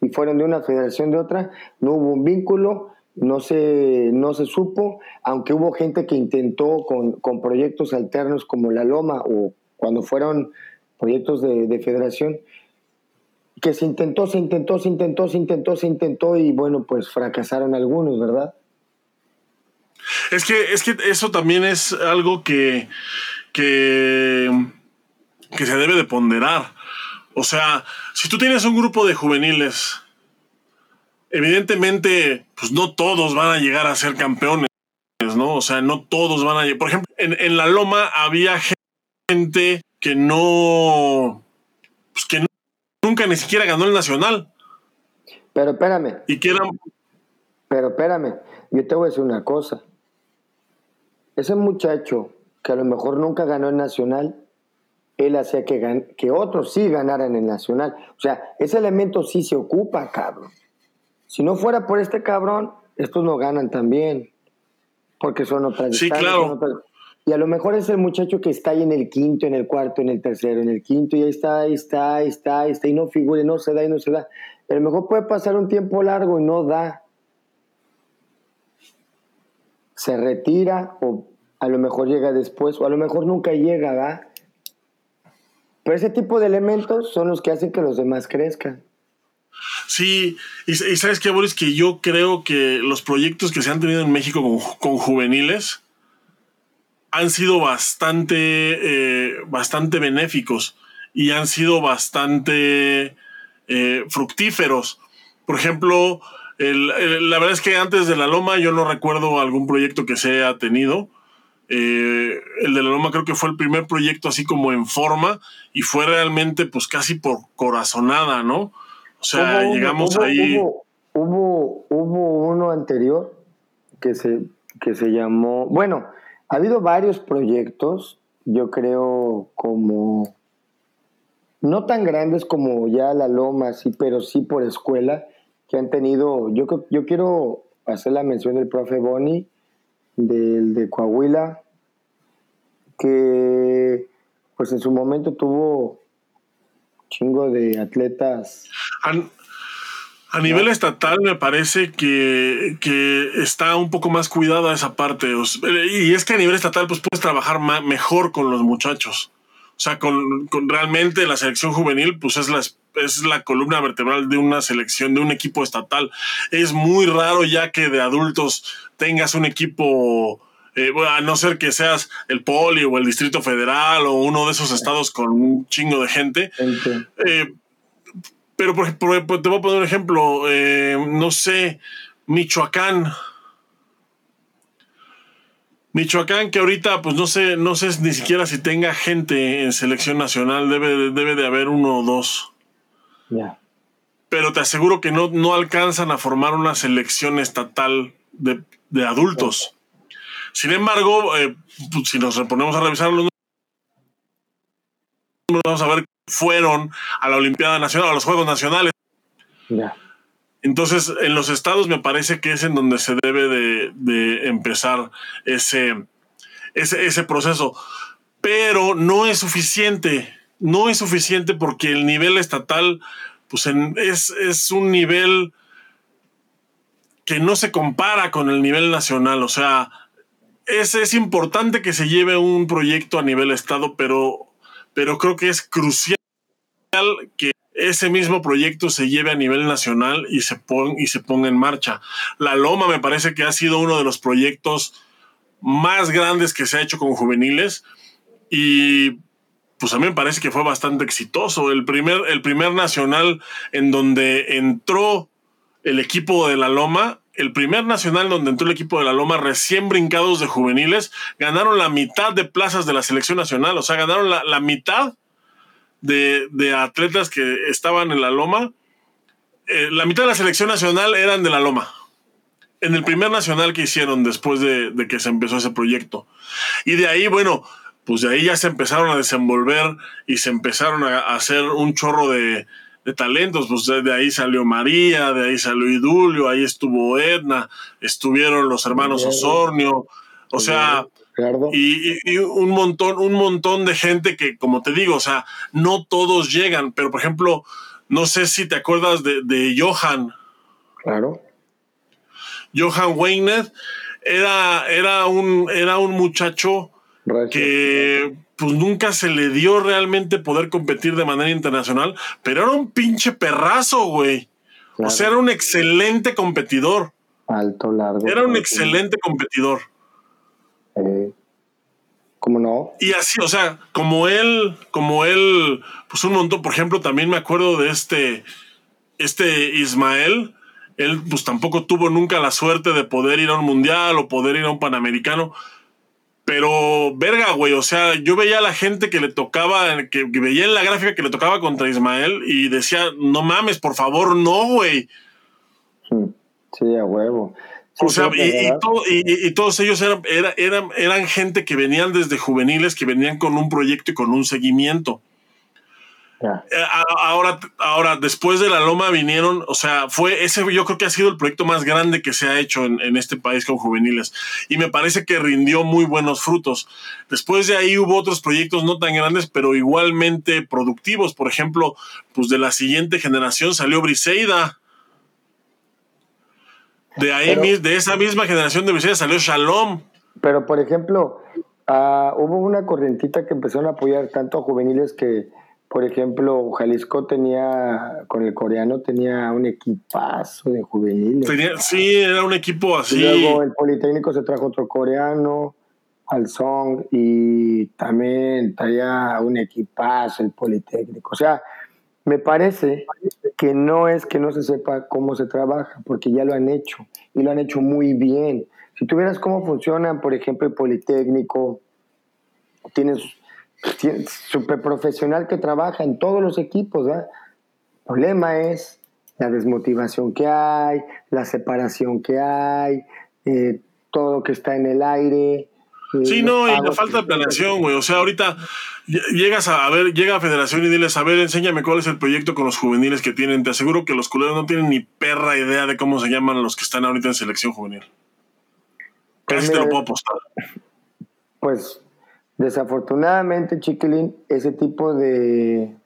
Speaker 2: y fueron de una federación de otra, no hubo un vínculo, no se, no se supo, aunque hubo gente que intentó con, proyectos alternos como la Loma o cuando fueron proyectos de, federación, que se intentó, se intentó, se intentó, se intentó, se intentó y bueno, pues fracasaron algunos, ¿verdad?
Speaker 1: Es que, es que eso también es algo que, que, que se debe de ponderar. O sea, si tú tienes un grupo de juveniles, evidentemente, pues no todos van a llegar a ser campeones, ¿no? O sea, no todos van a. Por ejemplo, en, la Loma había gente que no, pues que nunca ni siquiera ganó el Nacional.
Speaker 2: Pero espérame.
Speaker 1: Y que.
Speaker 2: Pero espérame, yo te voy a decir una cosa. Ese muchacho que a lo mejor nunca ganó el Nacional, él hacía que, que otros sí ganaran el Nacional. O sea, ese elemento sí se ocupa, cabrón. Si no fuera por este cabrón, estos no ganan también. Porque son otras
Speaker 1: Sí, claro.
Speaker 2: Y a lo mejor es el muchacho que está ahí en el quinto, en el cuarto, en el tercero, en el quinto, y ahí está, ahí está, ahí está, ahí está, y no figura, y no se da, y no se da. Pero a lo mejor puede pasar un tiempo largo y no da. Se retira, o a lo mejor llega después, o a lo mejor nunca llega, ¿va? Pero ese tipo de elementos son los que hacen que los demás crezcan.
Speaker 1: Sí, y, sabes qué, Boris, que yo creo que los proyectos que se han tenido en México con, juveniles han sido bastante, eh, bastante benéficos y han sido bastante eh, fructíferos. por ejemplo, la verdad es que antes de la Loma yo no recuerdo algún proyecto que se haya tenido. Eh, el de la Loma creo que fue el primer proyecto así como en forma y fue realmente pues casi por corazonada, ¿no? O sea, llegamos ahí.
Speaker 2: Hubo, hubo, uno anterior que se, que se llamó, bueno, ha habido varios proyectos, yo creo como, no tan grandes como ya la Loma, sí, pero sí por escuela, que han tenido, yo, yo quiero hacer la mención del profe Boni, del de Coahuila, que pues en su momento tuvo chingo de atletas.
Speaker 1: A, nivel estatal me parece que, está un poco más cuidada esa parte. Y es que a nivel estatal pues puedes trabajar mejor con los muchachos. O sea, con, con, realmente la selección juvenil, pues es la, es la columna vertebral de una selección, de un equipo estatal. Es muy raro ya que de adultos tengas un equipo, eh, a no ser que seas el Poli o el Distrito Federal o uno de esos estados con un chingo de gente. Eh, pero por, te voy a poner un ejemplo, eh, no sé, Michoacán. Michoacán, que ahorita, pues no sé, no sé ni siquiera si tenga gente en selección nacional, debe, debe de haber uno o dos. Pero te aseguro que no, no alcanzan a formar una selección estatal de, adultos. Sin embargo, eh, pues, si nos reponemos a revisar los números, vamos a ver fueron a la Olimpiada Nacional, a los Juegos Nacionales. Entonces, en los estados me parece que es en donde se debe de, empezar ese, ese, ese, proceso. Pero no es suficiente no es suficiente porque el nivel estatal pues es, un nivel que no se compara con el nivel nacional. O sea, es, es importante que se lleve un proyecto a nivel estado, pero, pero creo que es crucial que ese mismo proyecto se lleve a nivel nacional y se, y se ponga en marcha. La Loma me parece que ha sido uno de los proyectos más grandes que se ha hecho con juveniles y pues a mí me parece que fue bastante exitoso. El primer, el primer nacional en donde entró el equipo de la Loma, el primer nacional donde entró el equipo de la Loma recién brincados de juveniles, ganaron la mitad de plazas de la selección nacional, o sea, ganaron la, mitad de, atletas que estaban en la Loma. Eh, la mitad de la selección nacional eran de la Loma. En el primer nacional que hicieron después de, de que se empezó ese proyecto. Y de ahí, bueno, pues de ahí ya se empezaron a desenvolver y se empezaron a, hacer un chorro de, talentos, pues de, ahí salió María, de ahí salió Idulio, ahí estuvo Edna, estuvieron los hermanos Osornio, o sea, y, un montón, un montón de gente que, como te digo, o sea, no todos llegan, pero por ejemplo, no sé si te acuerdas de, de Johan.
Speaker 2: Claro.
Speaker 1: Johan Weiner era, era, un, era un muchacho que pues nunca se le dio realmente poder competir de manera internacional, pero era un pinche perrazo, güey. O sea, era un excelente competidor.
Speaker 2: Alto, largo.
Speaker 1: Era un excelente competidor.
Speaker 2: Eh, ¿Cómo no?
Speaker 1: Y así, o sea, como él, como él, pues un montón, por ejemplo, también me acuerdo de este, este Ismael, él pues tampoco tuvo nunca la suerte de poder ir a un mundial o poder ir a un panamericano, pero, verga, güey, o sea, yo veía a la gente que le tocaba, que, veía en la gráfica que le tocaba contra Ismael y decía, no mames, por favor, no, güey.
Speaker 2: Sí, a huevo.
Speaker 1: O sea, y, todos ellos eran, eran, eran gente que venían desde juveniles, que venían con un proyecto y con un seguimiento. Eh, ahora, ahora, después de la Loma vinieron, o sea, fue ese, yo creo que ha sido el proyecto más grande que se ha hecho en, este país con juveniles. Y me parece que rindió muy buenos frutos. Después de ahí hubo otros proyectos no tan grandes, pero igualmente productivos. Por ejemplo, pues de la siguiente generación salió Briseida. De ahí, de esa misma generación de Briseida salió Shalom.
Speaker 2: Pero, por ejemplo, ah, hubo una corrientita que empezaron a apoyar tanto a juveniles que por ejemplo, Jalisco tenía, con el coreano, tenía un equipazo de juveniles.
Speaker 1: sí, era un equipo así.
Speaker 2: Y luego el Politécnico se trajo otro coreano, al Song, y también traía un equipazo el Politécnico. O sea, me parece que no es que no se sepa cómo se trabaja, porque ya lo han hecho y lo han hecho muy bien. Si tuvieras cómo funcionan, por ejemplo, el Politécnico, tienes, súper profesional que trabaja en todos los equipos. El problema es la desmotivación que hay, la separación que hay, eh, todo que está en el aire.
Speaker 1: Sí, no, y la falta de planeación, güey. O sea, ahorita llegas a, ver, llega a Federación y diles, a ver, enséñame cuál es el proyecto con los juveniles que tienen. Te aseguro que los culeros no tienen ni perra idea de cómo se llaman los que están ahorita en selección juvenil. Casi pues te lo puedo apostar.
Speaker 2: Pues Desafortunadamente, Chiquilín, ese tipo de,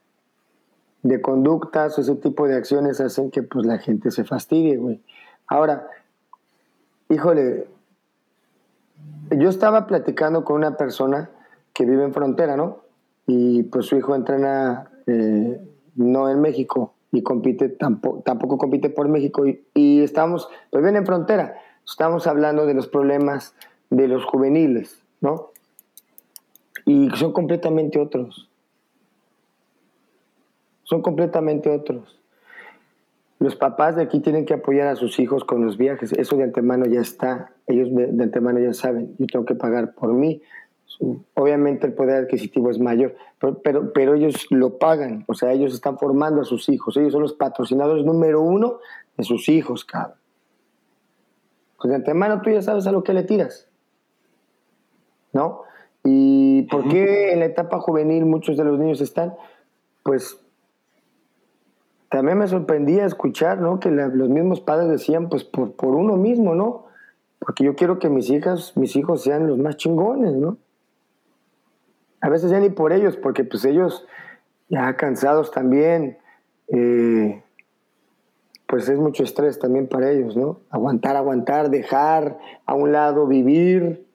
Speaker 2: de conductas, ese tipo de acciones hacen que pues la gente se fastidie, güey. Ahora, híjole, yo estaba platicando con una persona que vive en frontera, ¿no? Y pues su hijo entrena eh, no en México y compite, tampoco, tampoco compite por México. Y, y estamos, pues viene en frontera, estamos hablando de los problemas de los juveniles, ¿no? y son completamente otros. Son completamente otros. Los papás de aquí tienen que apoyar a sus hijos con los viajes. Eso de antemano ya está. Ellos de, antemano ya saben. Yo tengo que pagar por mí. Obviamente el poder adquisitivo es mayor, pero, pero, ellos lo pagan. O sea, ellos están formando a sus hijos. Ellos son los patrocinadores número uno de sus hijos, cabrón. Pues de antemano tú ya sabes a lo que le tiras. ¿No? ¿Y por qué en la etapa juvenil muchos de los niños están? Pues también me sorprendía escuchar, ¿no? Que los mismos padres decían, pues por, por uno mismo, ¿no? Porque yo quiero que mis hijas, mis hijos sean los más chingones, ¿no? A veces ya ni por ellos, porque pues ellos ya cansados también, eh, pues es mucho estrés también para ellos, ¿no? Aguantar, aguantar, dejar a un lado, vivir,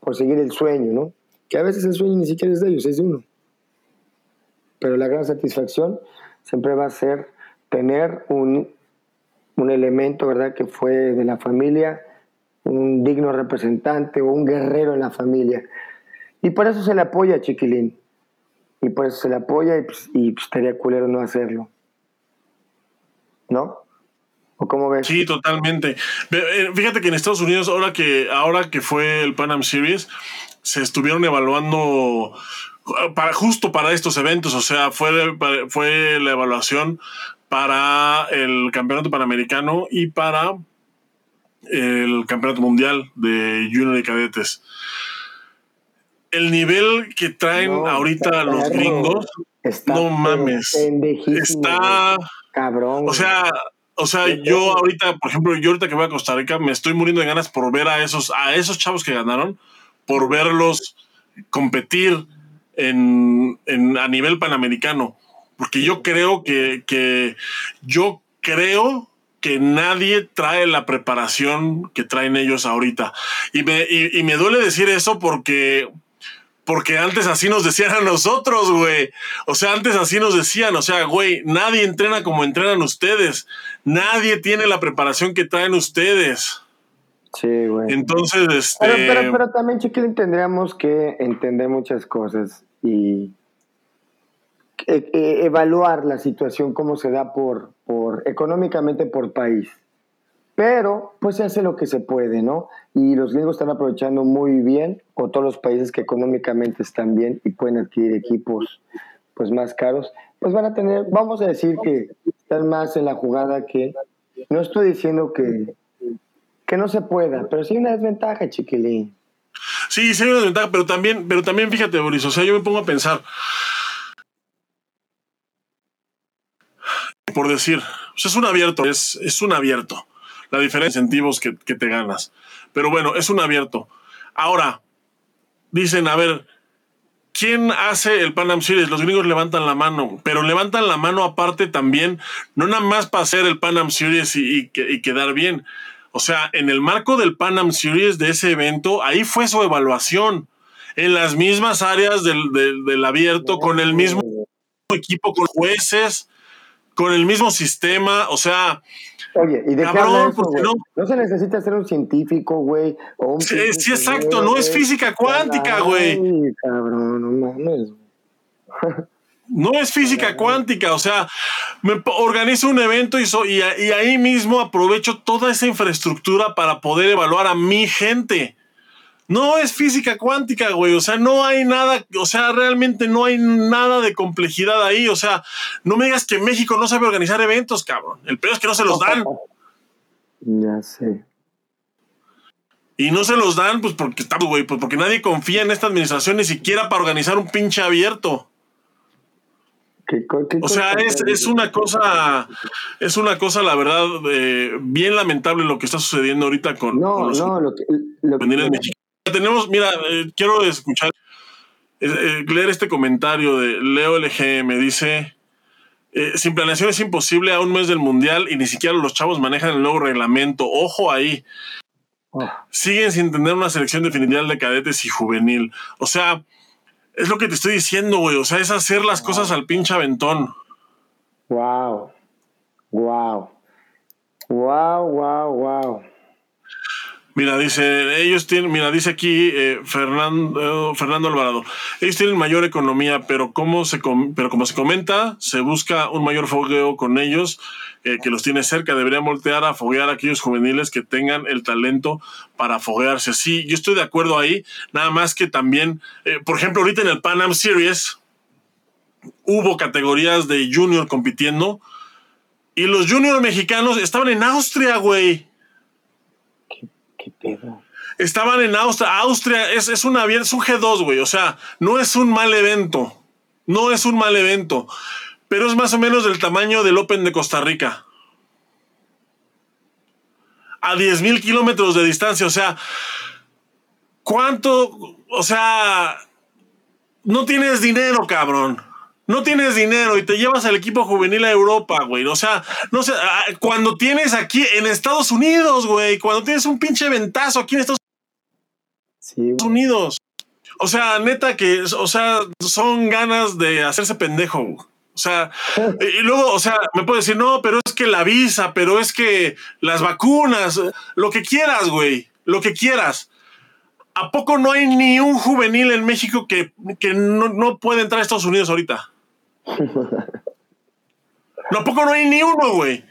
Speaker 2: por seguir el sueño, ¿no? Que a veces el sueño ni siquiera es de ellos, es de uno. Pero la gran satisfacción siempre va a ser tener un, un elemento, ¿verdad?, que fue de la familia, un digno representante o un guerrero en la familia. Y por eso se le apoya, chiquilín. Y por eso se le apoya y, pues, y pues, estaría culero no hacerlo. ¿No? ¿O cómo ves?
Speaker 1: Sí, totalmente. Eh, fíjate que en Estados Unidos, ahora que, ahora que fue el Pan Am Series, se estuvieron evaluando para justo para estos eventos, o sea, fue, fue la evaluación para el campeonato panamericano y para el campeonato mundial de junior y cadetes. El nivel que traen ahorita los gringos, no mames, está
Speaker 2: cabrón.
Speaker 1: O sea, o sea, yo ahorita, por ejemplo, yo ahorita que voy a Costa Rica, me estoy muriendo de ganas por ver a esos, a esos chavos que ganaron, por verlos competir en, a nivel panamericano. Porque yo creo que, que yo creo que nadie trae la preparación que traen ellos ahorita. Y me, y me duele decir eso porque, porque antes así nos decían a nosotros, güey. O sea, antes así nos decían, o sea, güey, nadie entrena como entrenan ustedes. Nadie tiene la preparación que traen ustedes.
Speaker 2: Sí, güey.
Speaker 1: Entonces, este...
Speaker 2: Pero, pero, también, Chiquilín, tendríamos que entender muchas cosas y e, e, evaluar la situación, cómo se da por, por económicamente por país. Pero pues se hace lo que se puede, ¿no? Y los gringos están aprovechando muy bien, o todos los países que económicamente están bien y pueden adquirir equipos pues más caros, pues van a tener, vamos a decir que están más en la jugada que, no estoy diciendo que, que no se pueda, pero sí hay una desventaja, chiquilín.
Speaker 1: Sí, hay una desventaja, pero también, pero también fíjate, Boris, o sea, yo me pongo a pensar, por decir, pues es un abierto, es, es un abierto la diferencia de incentivos que, te ganas. Pero bueno, es un abierto. Ahora, dicen, a ver, ¿quién hace el Pan Am Series? Los gringos levantan la mano, pero levantan la mano aparte también, no nada más para hacer el Pan Am Series y, quedar bien. O sea, en el marco del Pan Am Series de ese evento, ahí fue su evaluación. En las mismas áreas del, del abierto, con el mismo equipo, con jueces, con el mismo sistema. O sea,
Speaker 2: Oye, ¿y de qué habla eso, no, no, se necesita ser un científico, güey.
Speaker 1: sí, sí, exacto, no es física cuántica, güey.
Speaker 2: cabrón, no mames.
Speaker 1: No es física cuántica, o sea, me organizo un evento y, y, ahí mismo aprovecho toda esa infraestructura para poder evaluar a mi gente. No es física cuántica, güey. O sea, no hay nada, o sea, realmente no hay nada de complejidad ahí. O sea, no me digas que México no sabe organizar eventos, cabrón. El peor es que no se los dan.
Speaker 2: Ya sé.
Speaker 1: Y no se los dan, pues porque güey, pues porque nadie confía en esta administración ni siquiera para organizar un pinche abierto. O sea, es, una cosa, es una cosa, la verdad, eh, bien lamentable lo que está sucediendo ahorita con,
Speaker 2: no, no, lo que, lo
Speaker 1: Tenemos, mira, eh, quiero escuchar, eh, leer este comentario de Leo LG, me dice, sin planeación es imposible a un mes del mundial y ni siquiera los chavos manejan el nuevo reglamento. Ojo ahí. Siguen sin tener una selección definitiva de cadetes y juvenil. O sea, es lo que te estoy diciendo, güey. O sea, es hacer las cosas al pinche aventón.
Speaker 2: Wow. Wow. Wow, wow, wow.
Speaker 1: Mira, dice, ellos tienen, mira, dice aquí eh, Fernando, Fernando Alvarado, ellos tienen mayor economía, pero como se, pero se comenta, se busca un mayor fogueo con ellos, eh, que los tiene cerca, deberían voltear a foguear a aquellos juveniles que tengan el talento para foguearse. Sí, yo estoy de acuerdo ahí, nada más que también, eh, por ejemplo, ahorita en el Pan Am Series hubo categorías de junior compitiendo y los juniors mexicanos estaban en Austria, güey. Estaban en Austria. Austria es, es, una, es un G2, güey. O sea, no es un mal evento. No es un mal evento. Pero es más o menos del tamaño del Open de Costa Rica. A 10 mil kilómetros de distancia. O sea, ¿cuánto? O sea, no tienes dinero, cabrón no tienes dinero y te llevas al equipo juvenil a Europa, güey. O sea, no sé, ah, cuando tienes aquí en Estados Unidos, güey, cuando tienes un pinche ventazo aquí en Estados Unidos. O sea, neta que, o sea, son ganas de hacerse pendejo. O sea, y luego, o sea, me puedes decir, no, pero es que la visa, pero es que las vacunas, lo que quieras, güey, lo que quieras. ¿A poco no hay ni un juvenil en México que, no, no puede entrar a Estados Unidos ahorita? ¿A poco no hay ni uno, güey?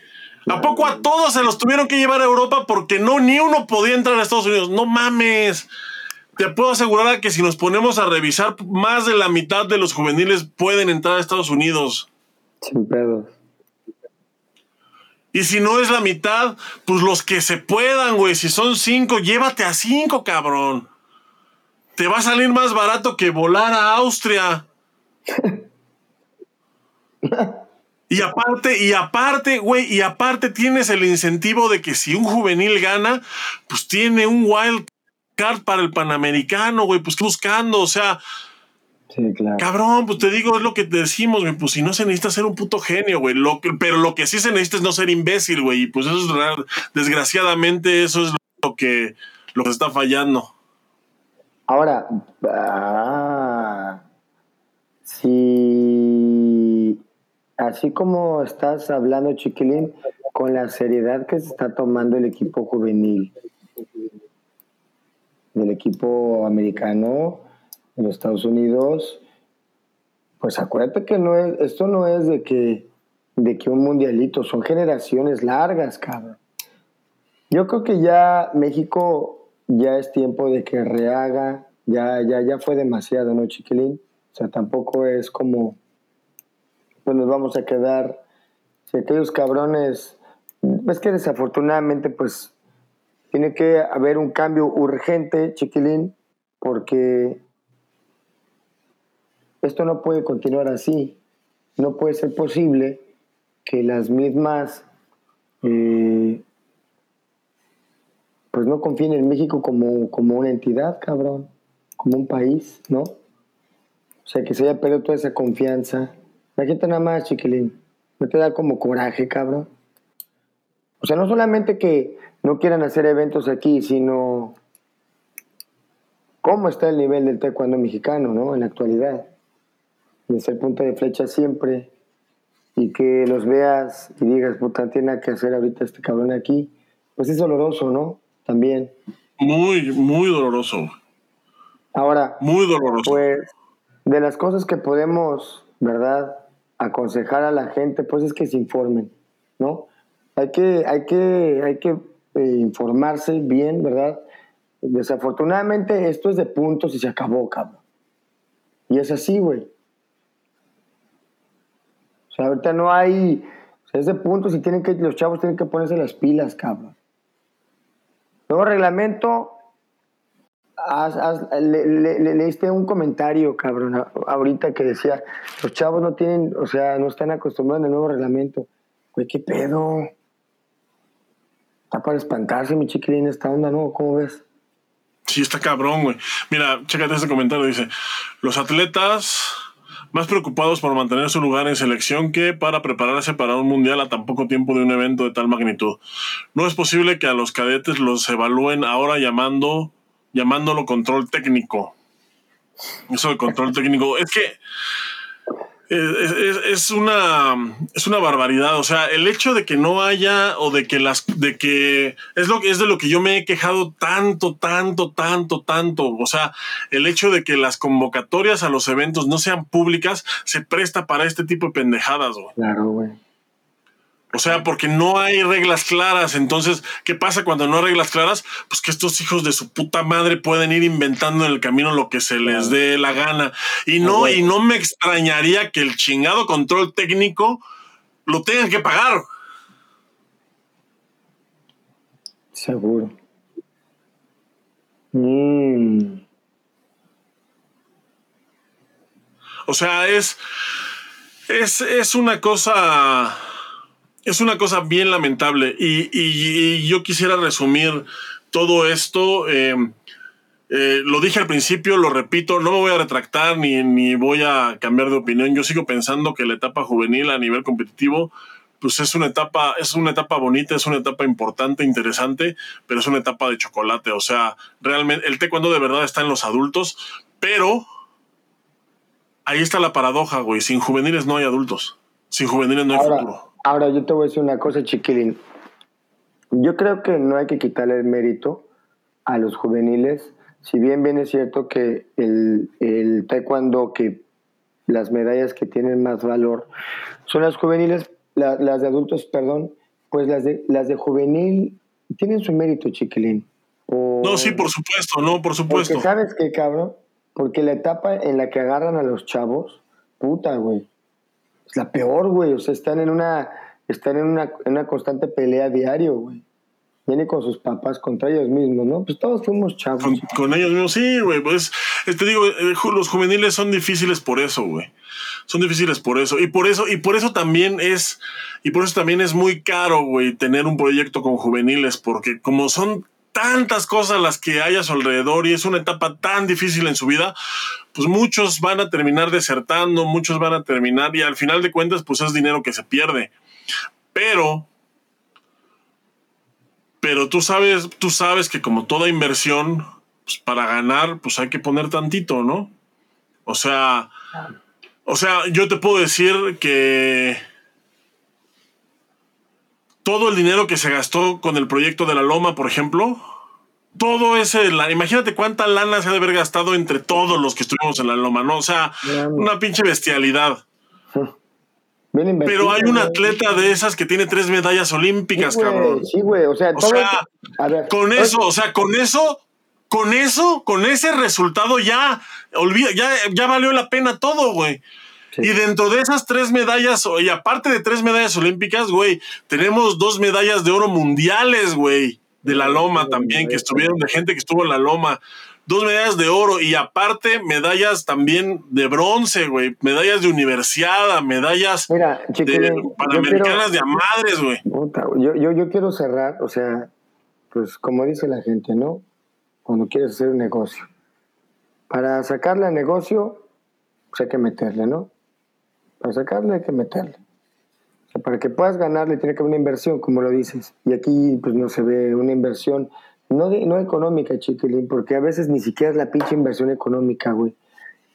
Speaker 1: ¿A poco a todos se los tuvieron que llevar a Europa porque no, ni uno podía entrar a Estados Unidos? No mames. Te puedo asegurar que si nos ponemos a revisar, más de la mitad de los juveniles pueden entrar a Estados Unidos.
Speaker 2: Sin pedos.
Speaker 1: Y si no es la mitad, pues los que se puedan, güey. Si son cinco, llévate a cinco, cabrón. Te va a salir más barato que volar a Austria. Y aparte, y aparte, güey, y aparte tienes el incentivo de que si un juvenil gana, pues tiene un wild card para el panamericano, güey, pues buscando, o sea.
Speaker 2: Sí, claro.
Speaker 1: Cabrón, pues te digo, es lo que te decimos, güey, pues si no se necesita ser un puto genio, güey, pero lo que sí se necesita es no ser imbécil, güey, y pues eso es real. desgraciadamente eso es lo que, lo que está fallando.
Speaker 2: Ahora, ah, si así como estás hablando, Chiquilín, con la seriedad que se está tomando el equipo juvenil del equipo americano en los Estados Unidos, pues acuérdate que no es, esto no es de que, de que un mundialito, son generaciones largas, cabrón. Yo creo que ya México ya es tiempo de que rehaga, ya, ya, ya fue demasiado, ¿no, Chiquilín? O sea, tampoco es como pues nos vamos a quedar, si aquellos cabrones, es que desafortunadamente pues tiene que haber un cambio urgente, chiquilín, porque esto no puede continuar así. No puede ser posible que las mismas, eh, pues no confíen en México como, como una entidad, cabrón, como un país, ¿no? O sea, que se haya perdido toda esa confianza Imagínate nada más, chiquilín. ¿No te da como coraje, cabrón? O sea, no solamente que no quieran hacer eventos aquí, sino cómo está el nivel del taekwondo mexicano, ¿no? En la actualidad. Desde el punto de flecha siempre. Y que los veas y digas, puta, tiene nada que hacer ahorita este cabrón aquí. Pues es doloroso, ¿no? También.
Speaker 1: Muy, muy doloroso.
Speaker 2: Ahora.
Speaker 1: Muy doloroso.
Speaker 2: Pues, de las cosas que podemos ¿verdad? Aconsejar a la gente, pues es que se informen, ¿no? Hay que, hay que, hay que eh, informarse bien, ¿verdad? Desafortunadamente esto es de puntos y se acabó, cabrón. Y es así, güey. O sea, ahorita no hay. Es de puntos y tienen que, los chavos tienen que ponerse las pilas, cabrón. Nuevo reglamento. Le, leíste un comentario, cabrón, ahorita que decía: los chavos no tienen, o sea, no están acostumbrados al nuevo reglamento. Güey, ¿qué pedo? Está para espantarse, mi chiquilín, esta onda, ¿no? ¿Cómo ves?
Speaker 1: Sí, está cabrón, güey. Mira, chécate este comentario. Dice, los atletas más preocupados por mantener su lugar en selección que para prepararse para un mundial a tan poco tiempo de un evento de tal magnitud. No es posible que a los cadetes los evalúen ahora llamando, llamándolo control técnico. Eso de control técnico. Es que es, es, una es una barbaridad. O sea, el hecho de que no haya o de que las de que es lo que es de lo que yo me he quejado tanto, tanto, tanto, tanto. O sea, el hecho de que las convocatorias a los eventos no sean públicas se presta para este tipo de pendejadas.
Speaker 2: Claro, güey.
Speaker 1: O sea, porque no hay reglas claras. Entonces, ¿qué pasa cuando no hay reglas claras? Pues que estos hijos de su puta madre pueden ir inventando en el camino lo que se les dé la gana. Y no, y no me extrañaría que el chingado control técnico lo tengan que pagar.
Speaker 2: Seguro. Mm.
Speaker 1: O sea, es, es, es una cosa es una cosa bien lamentable y, yo quisiera resumir todo esto. Eh, eh, lo dije al principio, lo repito, no me voy a retractar ni, ni voy a cambiar de opinión. Yo sigo pensando que la etapa juvenil a nivel competitivo pues es una etapa, es una etapa bonita, es una etapa importante, interesante, pero es una etapa de chocolate. O sea, realmente el taekwondo de verdad está en los adultos, pero ahí está la paradoja, güey. Sin juveniles no hay adultos. Sin juveniles no hay futuro.
Speaker 2: Ahora, yo te voy a decir una cosa, chiquilín. Yo creo que no hay que quitarle el mérito a los juveniles, si bien bien es cierto que el, el taekwondo, que las medallas que tienen más valor son las juveniles, las de adultos, perdón, pues las de, las de juvenil tienen su mérito, chiquilín.
Speaker 1: no, sí, por supuesto, no, por supuesto.
Speaker 2: Porque sabes qué, cabrón, porque la etapa en la que agarran a los chavos, puta, güey es la peor, güey. O sea, están en una, están en una, en una constante pelea diario, güey. Viene con sus papás contra ellos mismos, ¿no? Pues todos fuimos chavos.
Speaker 1: Con, ellos mismos, sí, güey. Pues te digo, eh, los juveniles son difíciles por eso, güey. Son difíciles por eso. Y por eso, y por eso también es, y por eso también es muy caro, güey, tener un proyecto con juveniles, porque como son tantas cosas las que hay a su alrededor y es una etapa tan difícil en su vida, pues muchos van a terminar desertando, muchos van a terminar y al final de cuentas pues es dinero que se pierde. Pero pero tú sabes, tú sabes que como toda inversión, pues para ganar, pues hay que poner tantito, ¿no? O sea, o sea, yo te puedo decir que todo el dinero que se gastó con el proyecto de la Loma, por ejemplo, todo ese, la, imagínate cuánta lana se ha de haber gastado entre todos los que estuvimos en la Loma, ¿no? O sea, una pinche bestialidad. Pero hay un atleta de esas que tiene tres medallas olímpicas, cabrón.
Speaker 2: Sí, güey, o sea,
Speaker 1: con eso, o sea, con eso, con eso, con ese resultado ya, olvida, ya, ya valió la pena todo, güey. Y dentro de esas tres medallas, y aparte de tres medallas olímpicas, güey, tenemos dos medallas de oro mundiales, güey, de la Loma también, que estuvieron de gente que estuvo en la Loma. Dos medallas de oro y aparte medallas también de bronce, güey. Medallas de universidad, medallas de panamericanas de amadres, güey.
Speaker 2: Yo, yo, yo quiero cerrar, o sea, pues como dice la gente, ¿no? Cuando quieres hacer un negocio. Para sacarle al negocio, pues hay que meterle, ¿no? Para sacarle hay que meterle. O sea, para que puedas ganarle tiene que haber una inversión, como lo dices. Y aquí pues no se ve una inversión, no, no económica, chiquilín, porque a veces ni siquiera es la pinche inversión económica, güey.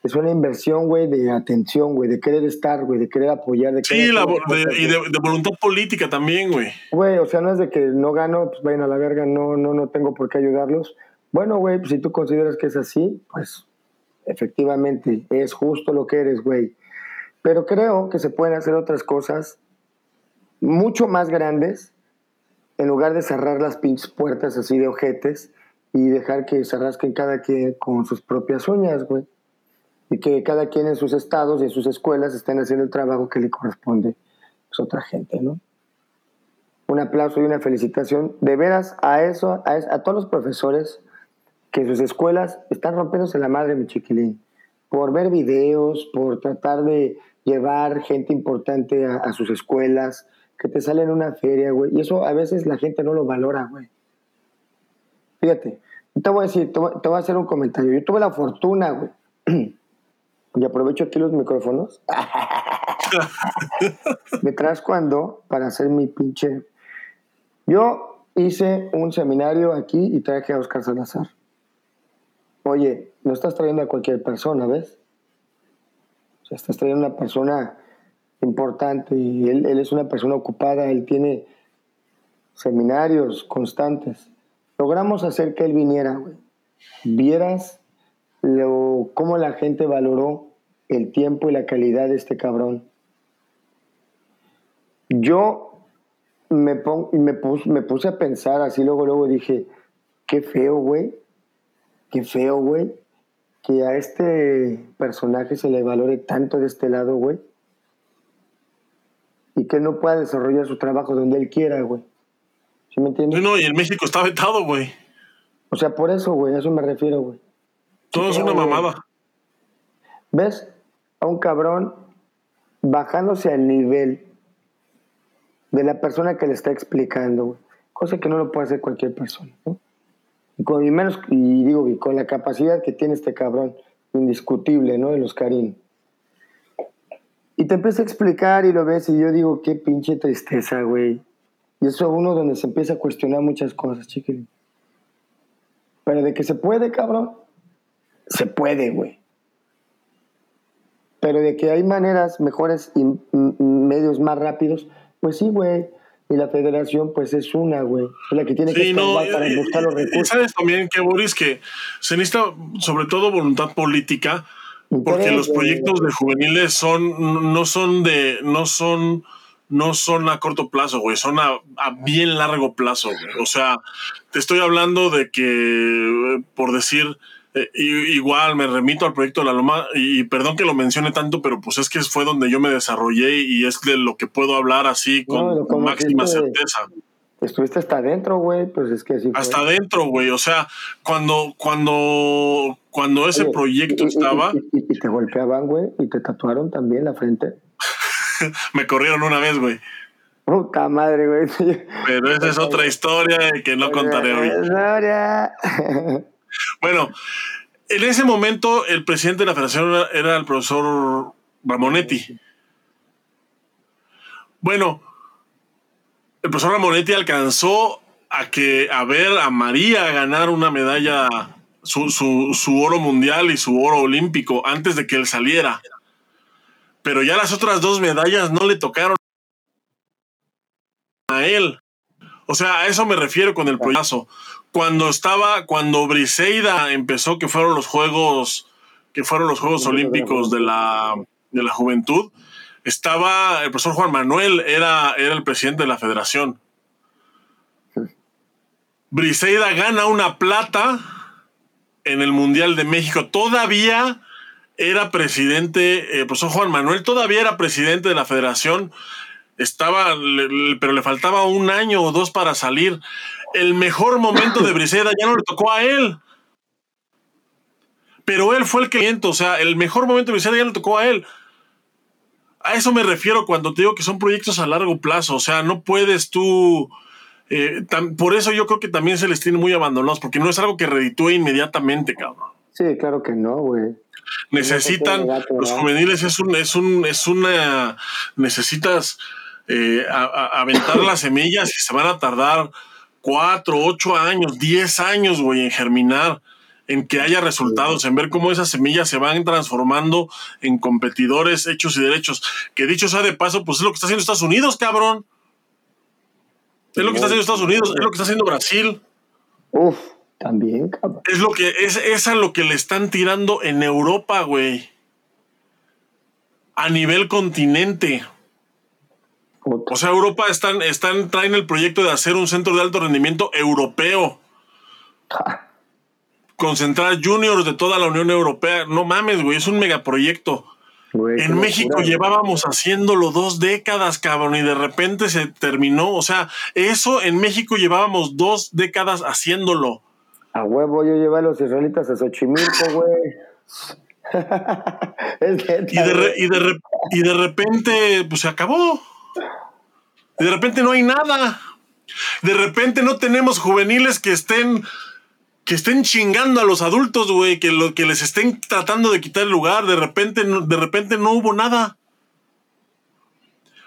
Speaker 2: Es una inversión, güey, de atención, güey, de querer estar, güey, de querer apoyar. De
Speaker 1: sí, la, y de, voluntad política también, güey.
Speaker 2: Güey, o sea, no es de que no gano, pues vayan a la verga, no, no, no tengo por qué ayudarlos. Bueno, güey, pues si tú consideras que es así, pues efectivamente es justo lo que eres, güey Pero creo que se pueden hacer otras cosas mucho más grandes en lugar de cerrar las pinches puertas así de ojetes y dejar que se rasquen cada quien con sus propias uñas, güey. Y que cada quien en sus estados y en sus escuelas estén haciendo el trabajo que le corresponde a otra gente, ¿no? Un aplauso y una felicitación de veras a eso, a, a todos los profesores que en sus escuelas están rompiéndose la madre, mi chiquilín, por ver videos, por tratar de llevar gente importante a, sus escuelas, que te salen en una feria, güey. Y eso a veces la gente no lo valora, güey. Fíjate, te voy a decir, te voy, a hacer un comentario. Yo tuve la fortuna, güey. y aprovecho aquí los micrófonos. Detrás cuando, para hacer mi pinche. Yo hice un seminario aquí y traje a Oscar Salazar. Oye, no estás trayendo a cualquier persona, ¿ves? Sea, estás trayendo una persona importante y él, es una persona ocupada, él tiene seminarios constantes logramos hacer que él viniera, güey. Vieras lo, cómo la gente valoró el tiempo y la calidad de este cabrón. Yo me, me, me puse a pensar así, luego, luego dije, qué feo, güey. Qué feo, güey. Que a este personaje se le valore tanto de este lado, güey. Y que no pueda desarrollar su trabajo donde él quiera, güey. ¿Sí me entiendes?
Speaker 1: No, y en México está vetado, güey.
Speaker 2: O sea, por eso, güey, a eso me refiero, güey.
Speaker 1: Todo es una mamada.
Speaker 2: ¿Ves? A un cabrón bajándose al nivel de la persona que le está explicando, güey. Cosa que no lo puede hacer cualquier persona, ¿no? Y, con, menos, y digo, y con la capacidad que tiene este cabrón, indiscutible, ¿no? De los Karim. Y te empieza a explicar y lo ves y yo digo, qué pinche tristeza, güey. Y eso es uno donde se empieza a cuestionar muchas cosas, chiquilín. Pero de que se puede, cabrón, se puede, güey. Pero de que hay maneras mejores y medios más rápidos, pues sí, güey. Y la federación, pues es una, güey. Es la que tiene que
Speaker 1: no, para buscar los recursos. sabes también que, Boris, que se necesita sobre todo voluntad política, porque los proyectos de juveniles son, no son de, no son no son a corto plazo, güey, son a, bien largo plazo, güey. O sea, te estoy hablando de que, por decir, eh, igual me remito al proyecto de la Loma, y, perdón que lo mencione tanto, pero pues es que fue donde yo me desarrollé y es de lo que puedo hablar así con, máxima certeza.
Speaker 2: Estuviste hasta adentro, güey, pues es que sí.
Speaker 1: Hasta adentro, güey, o sea, cuando, cuando, cuando ese proyecto estaba...
Speaker 2: y te golpeaban, güey, y te tatuaron también la frente.
Speaker 1: me corrieron una vez, güey.
Speaker 2: Puta madre, güey.
Speaker 1: Pero esa es otra historia que no contaré hoy. Bueno, en ese momento el presidente de la federación era el profesor Ramonetti. Bueno, el profesor Ramonetti alcanzó a que a ver a María ganar una medalla, su, su oro mundial y su oro olímpico antes de que él saliera pero ya las otras dos medallas no le tocaron a él. O sea, a eso me refiero con el proyecto. Cuando estaba, cuando Briseida empezó, que fueron los Juegos, que fueron los Juegos Olímpicos de la, de la Juventud, estaba el profesor Juan Manuel, era, era el presidente de la federación. Briseida gana una plata en el Mundial de México. Todavía era presidente, eh, profesor Juan Manuel todavía era presidente de la federación, estaba, pero le faltaba un año o dos para salir. El mejor momento de Briseida ya no le tocó a él. Pero él fue el que o sea, el mejor momento de Briseida ya le tocó a él. A eso me refiero cuando te digo que son proyectos a largo plazo, o sea, no puedes tú... Eh, por eso yo creo que también se les tiene muy abandonados, porque no es algo que reditúe inmediatamente, cabrón.
Speaker 2: Sí, claro que no, güey.
Speaker 1: Necesitan, los juveniles es un, es un, es una, necesitas eh, aventar las semillas y se van a tardar cuatro, ocho años, diez años, güey, en germinar, en que haya resultados, en ver cómo esas semillas se van transformando en competidores hechos y derechos. Que dicho sea de paso, pues es lo que está haciendo Estados Unidos, cabrón. Es lo que está haciendo Estados Unidos, es lo que está haciendo Brasil.
Speaker 2: Uf. También, cabrón.
Speaker 1: Es lo que, es, es a lo que le están tirando en Europa, güey. a nivel continente. O sea, Europa están, están, traen el proyecto de hacer un centro de alto rendimiento europeo. Concentrar juniors de toda la Unión Europea. No mames, güey, es un megaproyecto. en México llevábamos haciéndolo dos décadas, cabrón, y de repente se terminó. O sea, eso en México llevábamos dos décadas haciéndolo.
Speaker 2: A huevo, yo llevé a los israelitas a Xochimilco, güey.
Speaker 1: y, de y de repente, pues se acabó. De repente no hay nada. De repente no tenemos juveniles que estén que estén chingando a los adultos, güey, que lo que les estén tratando de quitar el lugar, de repente de repente no hubo nada.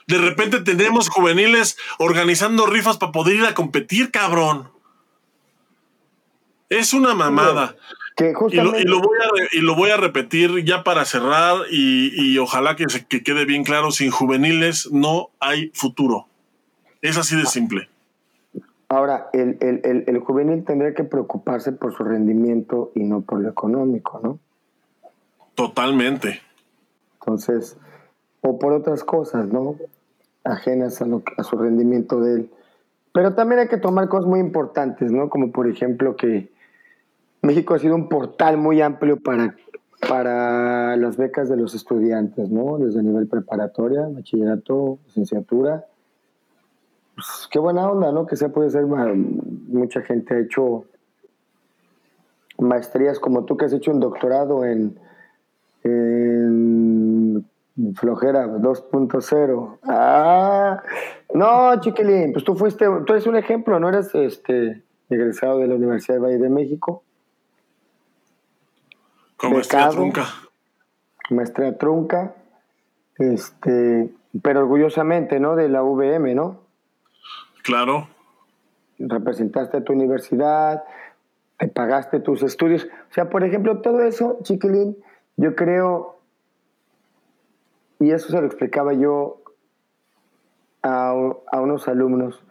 Speaker 1: De repente tenemos juveniles organizando rifas para poder ir a competir, cabrón. Es una mamada. y, lo, voy a, repetir ya para cerrar y, ojalá que, se, que quede bien claro, sin juveniles no hay futuro. Es así de simple.
Speaker 2: Ahora, el, el, el, juvenil tendría que preocuparse por su rendimiento y no por lo económico, ¿no?
Speaker 1: Totalmente.
Speaker 2: Entonces, o por otras cosas, ¿no? Ajenas a, lo, a su rendimiento de él. Pero también hay que tomar cosas muy importantes, ¿no? Como por ejemplo que México ha sido un portal muy amplio para, para las becas de los estudiantes, ¿no? Desde nivel preparatoria, bachillerato, licenciatura pues, qué buena onda, ¿no? Que se puede ser, mucha gente ha hecho maestrías como tú que has hecho un doctorado en, flojera 2.0. Ah, no, chiquilín, pues tú fuiste, tú eres un ejemplo, ¿no? Eres este, egresado de la Universidad de Valle de México.
Speaker 1: Con maestría trunca.
Speaker 2: Maestría trunca, este, pero orgullosamente, ¿no? De la VM, ¿no?
Speaker 1: Claro.
Speaker 2: Representaste a tu universidad, te pagaste tus estudios. O sea, por ejemplo, todo eso, chiquilín, yo creo, y eso se lo explicaba yo a, unos alumnos,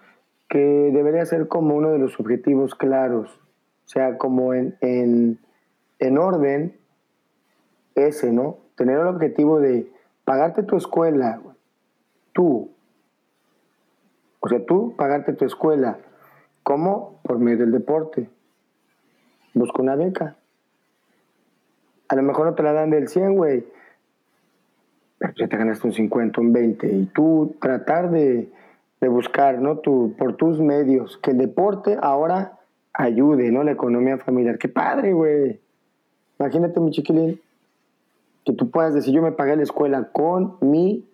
Speaker 2: que debería ser como uno de los objetivos claros, o sea, como en, en, en orden ese, ¿no? Tener el objetivo de pagarte tu escuela, tú, o sea, tú pagarte tu escuela. ¿Cómo? Por medio del deporte. Busca una beca. A lo mejor no te la dan del 100, güey. Pero ya te ganaste un 50, un 20. Y tú tratar de, buscar, ¿no? Tu, por tus medios, que el deporte ahora ayude, ¿no? La economía familiar. ¡Qué padre, güey! Imagínate, mi chiquilín, que tú puedas decir, yo me pagué la escuela con mi...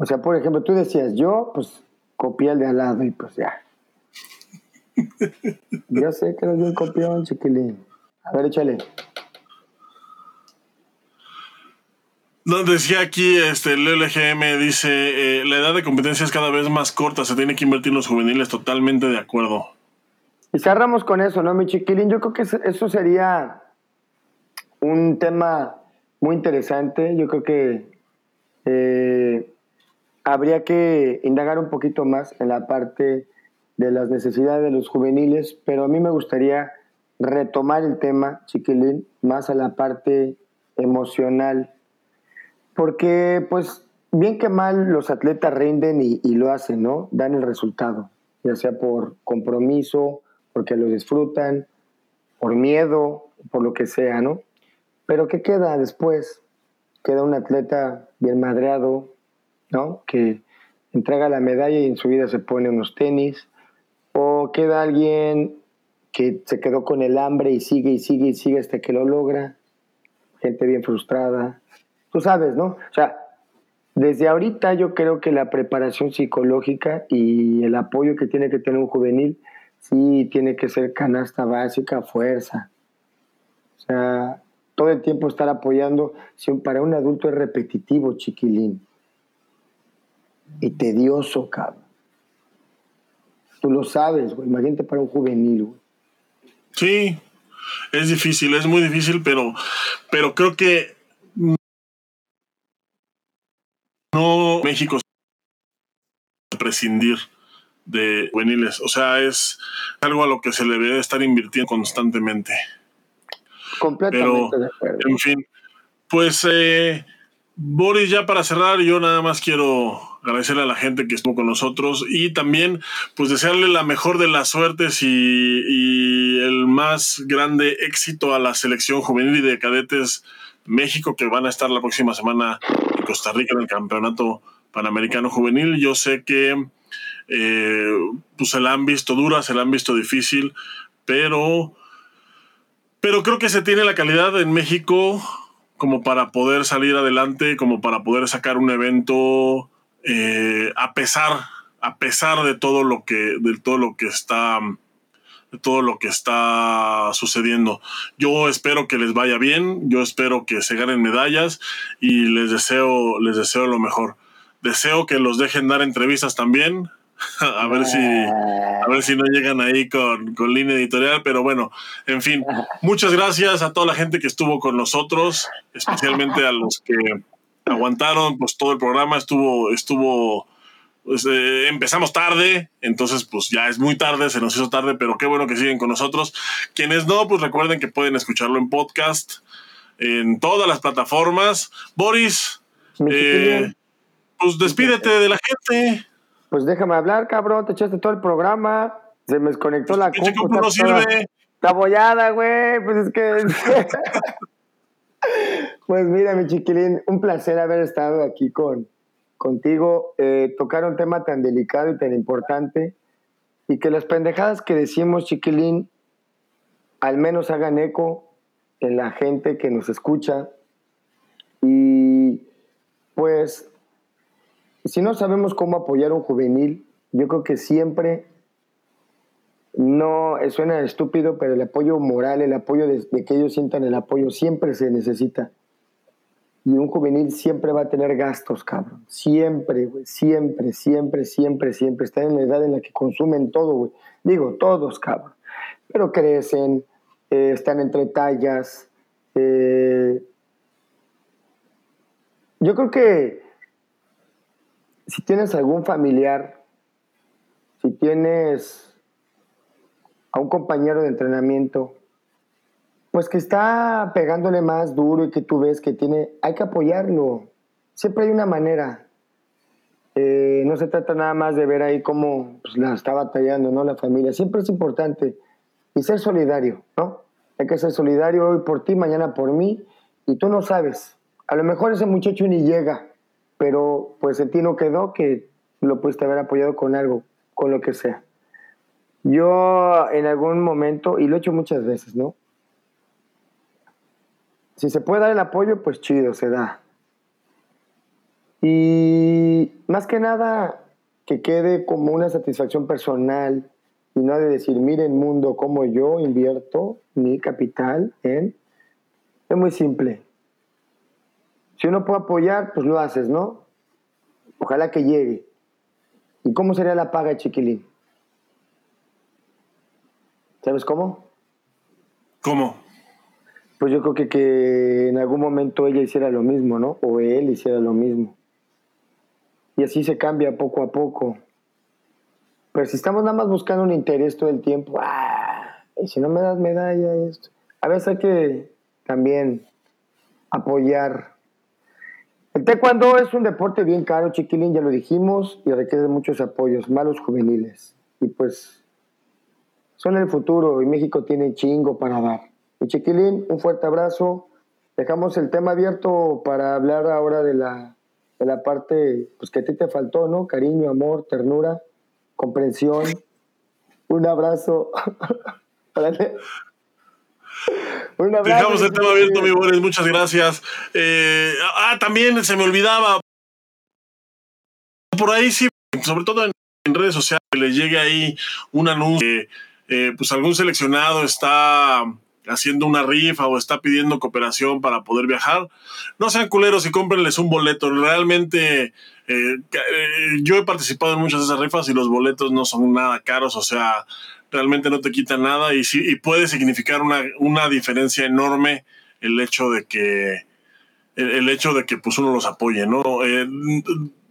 Speaker 2: O sea, por ejemplo, tú decías, yo, pues, copié el de al lado y pues ya. yo sé que eres bien copión, chiquilín. A ver, échale.
Speaker 1: No, decía aquí, este, el LGM dice, eh, la edad de competencia es cada vez más corta, se tiene que invertir en los juveniles, totalmente de acuerdo.
Speaker 2: Y cerramos con eso, ¿no, mi chiquilín? Yo creo que eso sería un tema muy interesante. Yo creo que eh, habría que indagar un poquito más en la parte de las necesidades de los juveniles, pero a mí me gustaría retomar el tema, chiquilín, más a la parte emocional, porque pues bien que mal los atletas rinden y, lo hacen, ¿no? Dan el resultado, ya sea por compromiso, porque lo disfrutan, por miedo, por lo que sea, ¿no? Pero ¿qué queda después? Queda un atleta bien madreado, ¿no? Que entrega la medalla y en su vida se pone unos tenis. O queda alguien que se quedó con el hambre y sigue y sigue y sigue hasta que lo logra. Gente bien frustrada. Tú sabes, ¿no? O sea, desde ahorita yo creo que la preparación psicológica y el apoyo que tiene que tener un juvenil, sí tiene que ser canasta básica, fuerza. O sea, todo el tiempo estar apoyando, si para un adulto es repetitivo, chiquilín y tedioso, cabrón. Tú lo sabes, güey. Imagínate para un juvenil, güey.
Speaker 1: Sí, es difícil, es muy difícil, pero, pero creo que no México prescindir de juveniles. O sea, es algo a lo que se le debe estar invirtiendo constantemente.
Speaker 2: Completamente de acuerdo.
Speaker 1: En fin, pues eh, Boris, ya para cerrar, yo nada más quiero agradecerle a la gente que estuvo con nosotros y también pues desearle la mejor de las suertes y, el más grande éxito a la selección juvenil y de cadetes México que van a estar la próxima semana en Costa Rica en el campeonato panamericano juvenil. Yo sé que eh, pues se la han visto dura, se la han visto difícil, pero, pero creo que se tiene la calidad en México como para poder salir adelante, como para poder sacar un evento eh, a pesar, a pesar de todo lo que, de todo lo que está de todo lo que está sucediendo. Yo espero que les vaya bien, yo espero que se ganen medallas y les deseo, les deseo lo mejor. Deseo que los dejen dar entrevistas también, a ver si a ver si no llegan ahí con, con, línea editorial, pero bueno, en fin, muchas gracias a toda la gente que estuvo con nosotros, especialmente a los que aguantaron pues todo el programa, estuvo estuvo pues, eh, empezamos tarde, entonces pues ya es muy tarde, se nos hizo tarde, pero qué bueno que siguen con nosotros. Quienes no, pues recuerden que pueden escucharlo en podcast, en todas las plataformas. Boris, eh, pues despídete de la gente.
Speaker 2: Pues déjame hablar, cabrón, te echaste todo el programa, se me desconectó la
Speaker 1: compu. no sirve.
Speaker 2: Está bollada, güey, pues es que... pues mira, mi chiquilín, un placer haber estado aquí con, contigo, eh, tocar un tema tan delicado y tan importante, y que las pendejadas que decimos, chiquilín, al menos hagan eco en la gente que nos escucha. Y pues, si no sabemos cómo apoyar a un juvenil, yo creo que siempre, no suena estúpido, pero el apoyo moral, el apoyo de, de que ellos sientan el apoyo, siempre se necesita. Y un juvenil siempre va a tener gastos, cabrón. Siempre, güey. Siempre, siempre, siempre, siempre. Están en la edad en la que consumen todo, güey. Digo, todos, cabrón. Pero crecen, eh, están entre tallas. Eh. Yo creo que si tienes algún familiar, si tienes a un compañero de entrenamiento pues que está pegándole más duro y que tú ves que tiene, hay que apoyarlo. Siempre hay una manera. Eh, no se trata nada más de ver ahí cómo pues, la está batallando, ¿no? La familia. Siempre es importante. Y ser solidario, ¿no? Hay que ser solidario hoy por ti, mañana por mí. Y tú no sabes. A lo mejor ese muchacho ni llega, pero pues en ti no quedó que lo pudiste haber apoyado con algo, con lo que sea. Yo en algún momento, y lo he hecho muchas veces, ¿no? Si se puede dar el apoyo, pues chido, se da. Y más que nada, que quede como una satisfacción personal y no de decir, miren mundo, cómo yo invierto mi capital en... Es muy simple. Si uno puede apoyar, pues lo haces, ¿no? Ojalá que llegue. ¿Y cómo sería la paga, chiquilín? ¿Sabes cómo?
Speaker 1: ¿Cómo?
Speaker 2: pues yo creo que, que en algún momento ella hiciera lo mismo, ¿no? O él hiciera lo mismo. Y así se cambia poco a poco. Pero si estamos nada más buscando un interés todo el tiempo, ¡ah! Y si no me das medalla, esto. A veces hay que también apoyar. El taekwondo es un deporte bien caro, chiquilín, ya lo dijimos, y requiere muchos apoyos, malos juveniles. Y pues son el futuro y México tiene chingo para dar. Y Chiquilín, un fuerte abrazo. Dejamos el tema abierto para hablar ahora de la, de la parte pues, que a ti te faltó, ¿no? Cariño, amor, ternura, comprensión. Un abrazo.
Speaker 1: Un abrazo. Dejamos el tema abierto, mi Boris. Muchas gracias. Eh, ah, también se me olvidaba. Por ahí sí, sobre todo en, redes sociales, le llegue ahí un anuncio eh, pues algún seleccionado está haciendo una rifa o está pidiendo cooperación para poder viajar, no sean culeros y cómprenles un boleto. Realmente eh, eh, yo he participado en muchas de esas rifas y los boletos no son nada caros, o sea, realmente no te quitan nada y, y puede significar una, una diferencia enorme el hecho de que el, hecho de que pues uno los apoye, ¿no? Eh,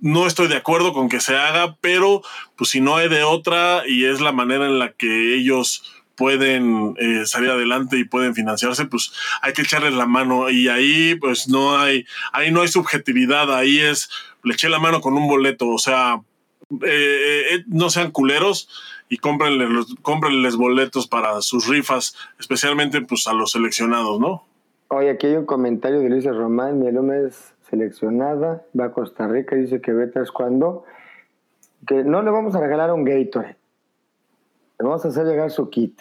Speaker 1: no estoy de acuerdo con que se haga, pero pues si no hay de otra y es la manera en la que ellos pueden eh, salir adelante y pueden financiarse, pues hay que echarles la mano y ahí pues no hay, ahí no hay subjetividad, ahí es, le eché la mano con un boleto, o sea, eh, no sean culeros y cómprenles, cómprenles boletos para sus rifas, especialmente pues a los seleccionados, ¿no?
Speaker 2: Oye, aquí hay un comentario de Luis Román, mi alumna es seleccionada, va a Costa Rica, dice que vete es cuando, que no le vamos a regalar un Gatorade, le vamos a hacer llegar su kit.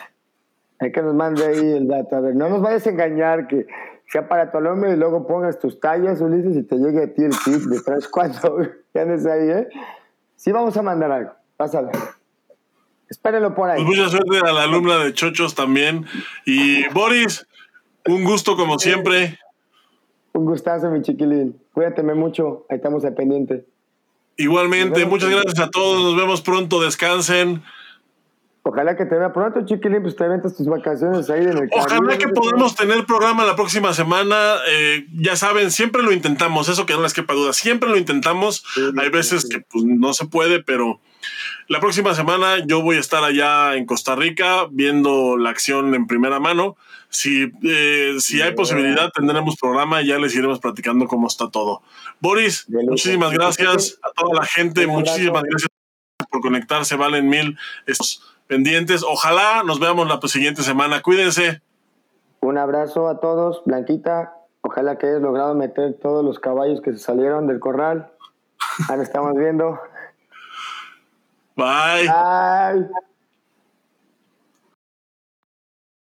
Speaker 2: Hay que nos mande ahí el dato. A ver, no nos vayas a engañar que sea para tu alumno y luego pongas tus tallas, Ulises, y te llegue a ti el kit de tres cuando andes ahí, ¿eh? Sí vamos a mandar algo, pásala. Espérenlo por ahí.
Speaker 1: Pues mucha suerte a la alumna de Chochos también. Y Boris, un gusto como siempre.
Speaker 2: Un gustazo, mi chiquilín. Cuídateme mucho. Ahí estamos al pendiente.
Speaker 1: Igualmente, muchas gracias a todos. Nos vemos pronto. Descansen.
Speaker 2: Ojalá que te vea pronto, chiquilín, pues te aventas tus vacaciones ahí en el
Speaker 1: Ojalá que podamos tener programa la próxima semana. Eh, ya saben, siempre lo intentamos, eso que no les quepa duda, siempre lo intentamos. Hay veces que pues, no se puede, pero la próxima semana yo voy a estar allá en Costa Rica viendo la acción en primera mano. Si, eh, si hay posibilidad, tendremos programa y ya les iremos platicando cómo está todo. Boris, muchísimas gracias a toda la gente, muchísimas gracias por conectarse, valen mil estos pendientes. Ojalá nos veamos la siguiente semana. Cuídense.
Speaker 2: Un abrazo a todos, Blanquita. Ojalá que hayas logrado meter todos los caballos que se salieron del corral. Ahora estamos viendo.
Speaker 1: Bye. Bye.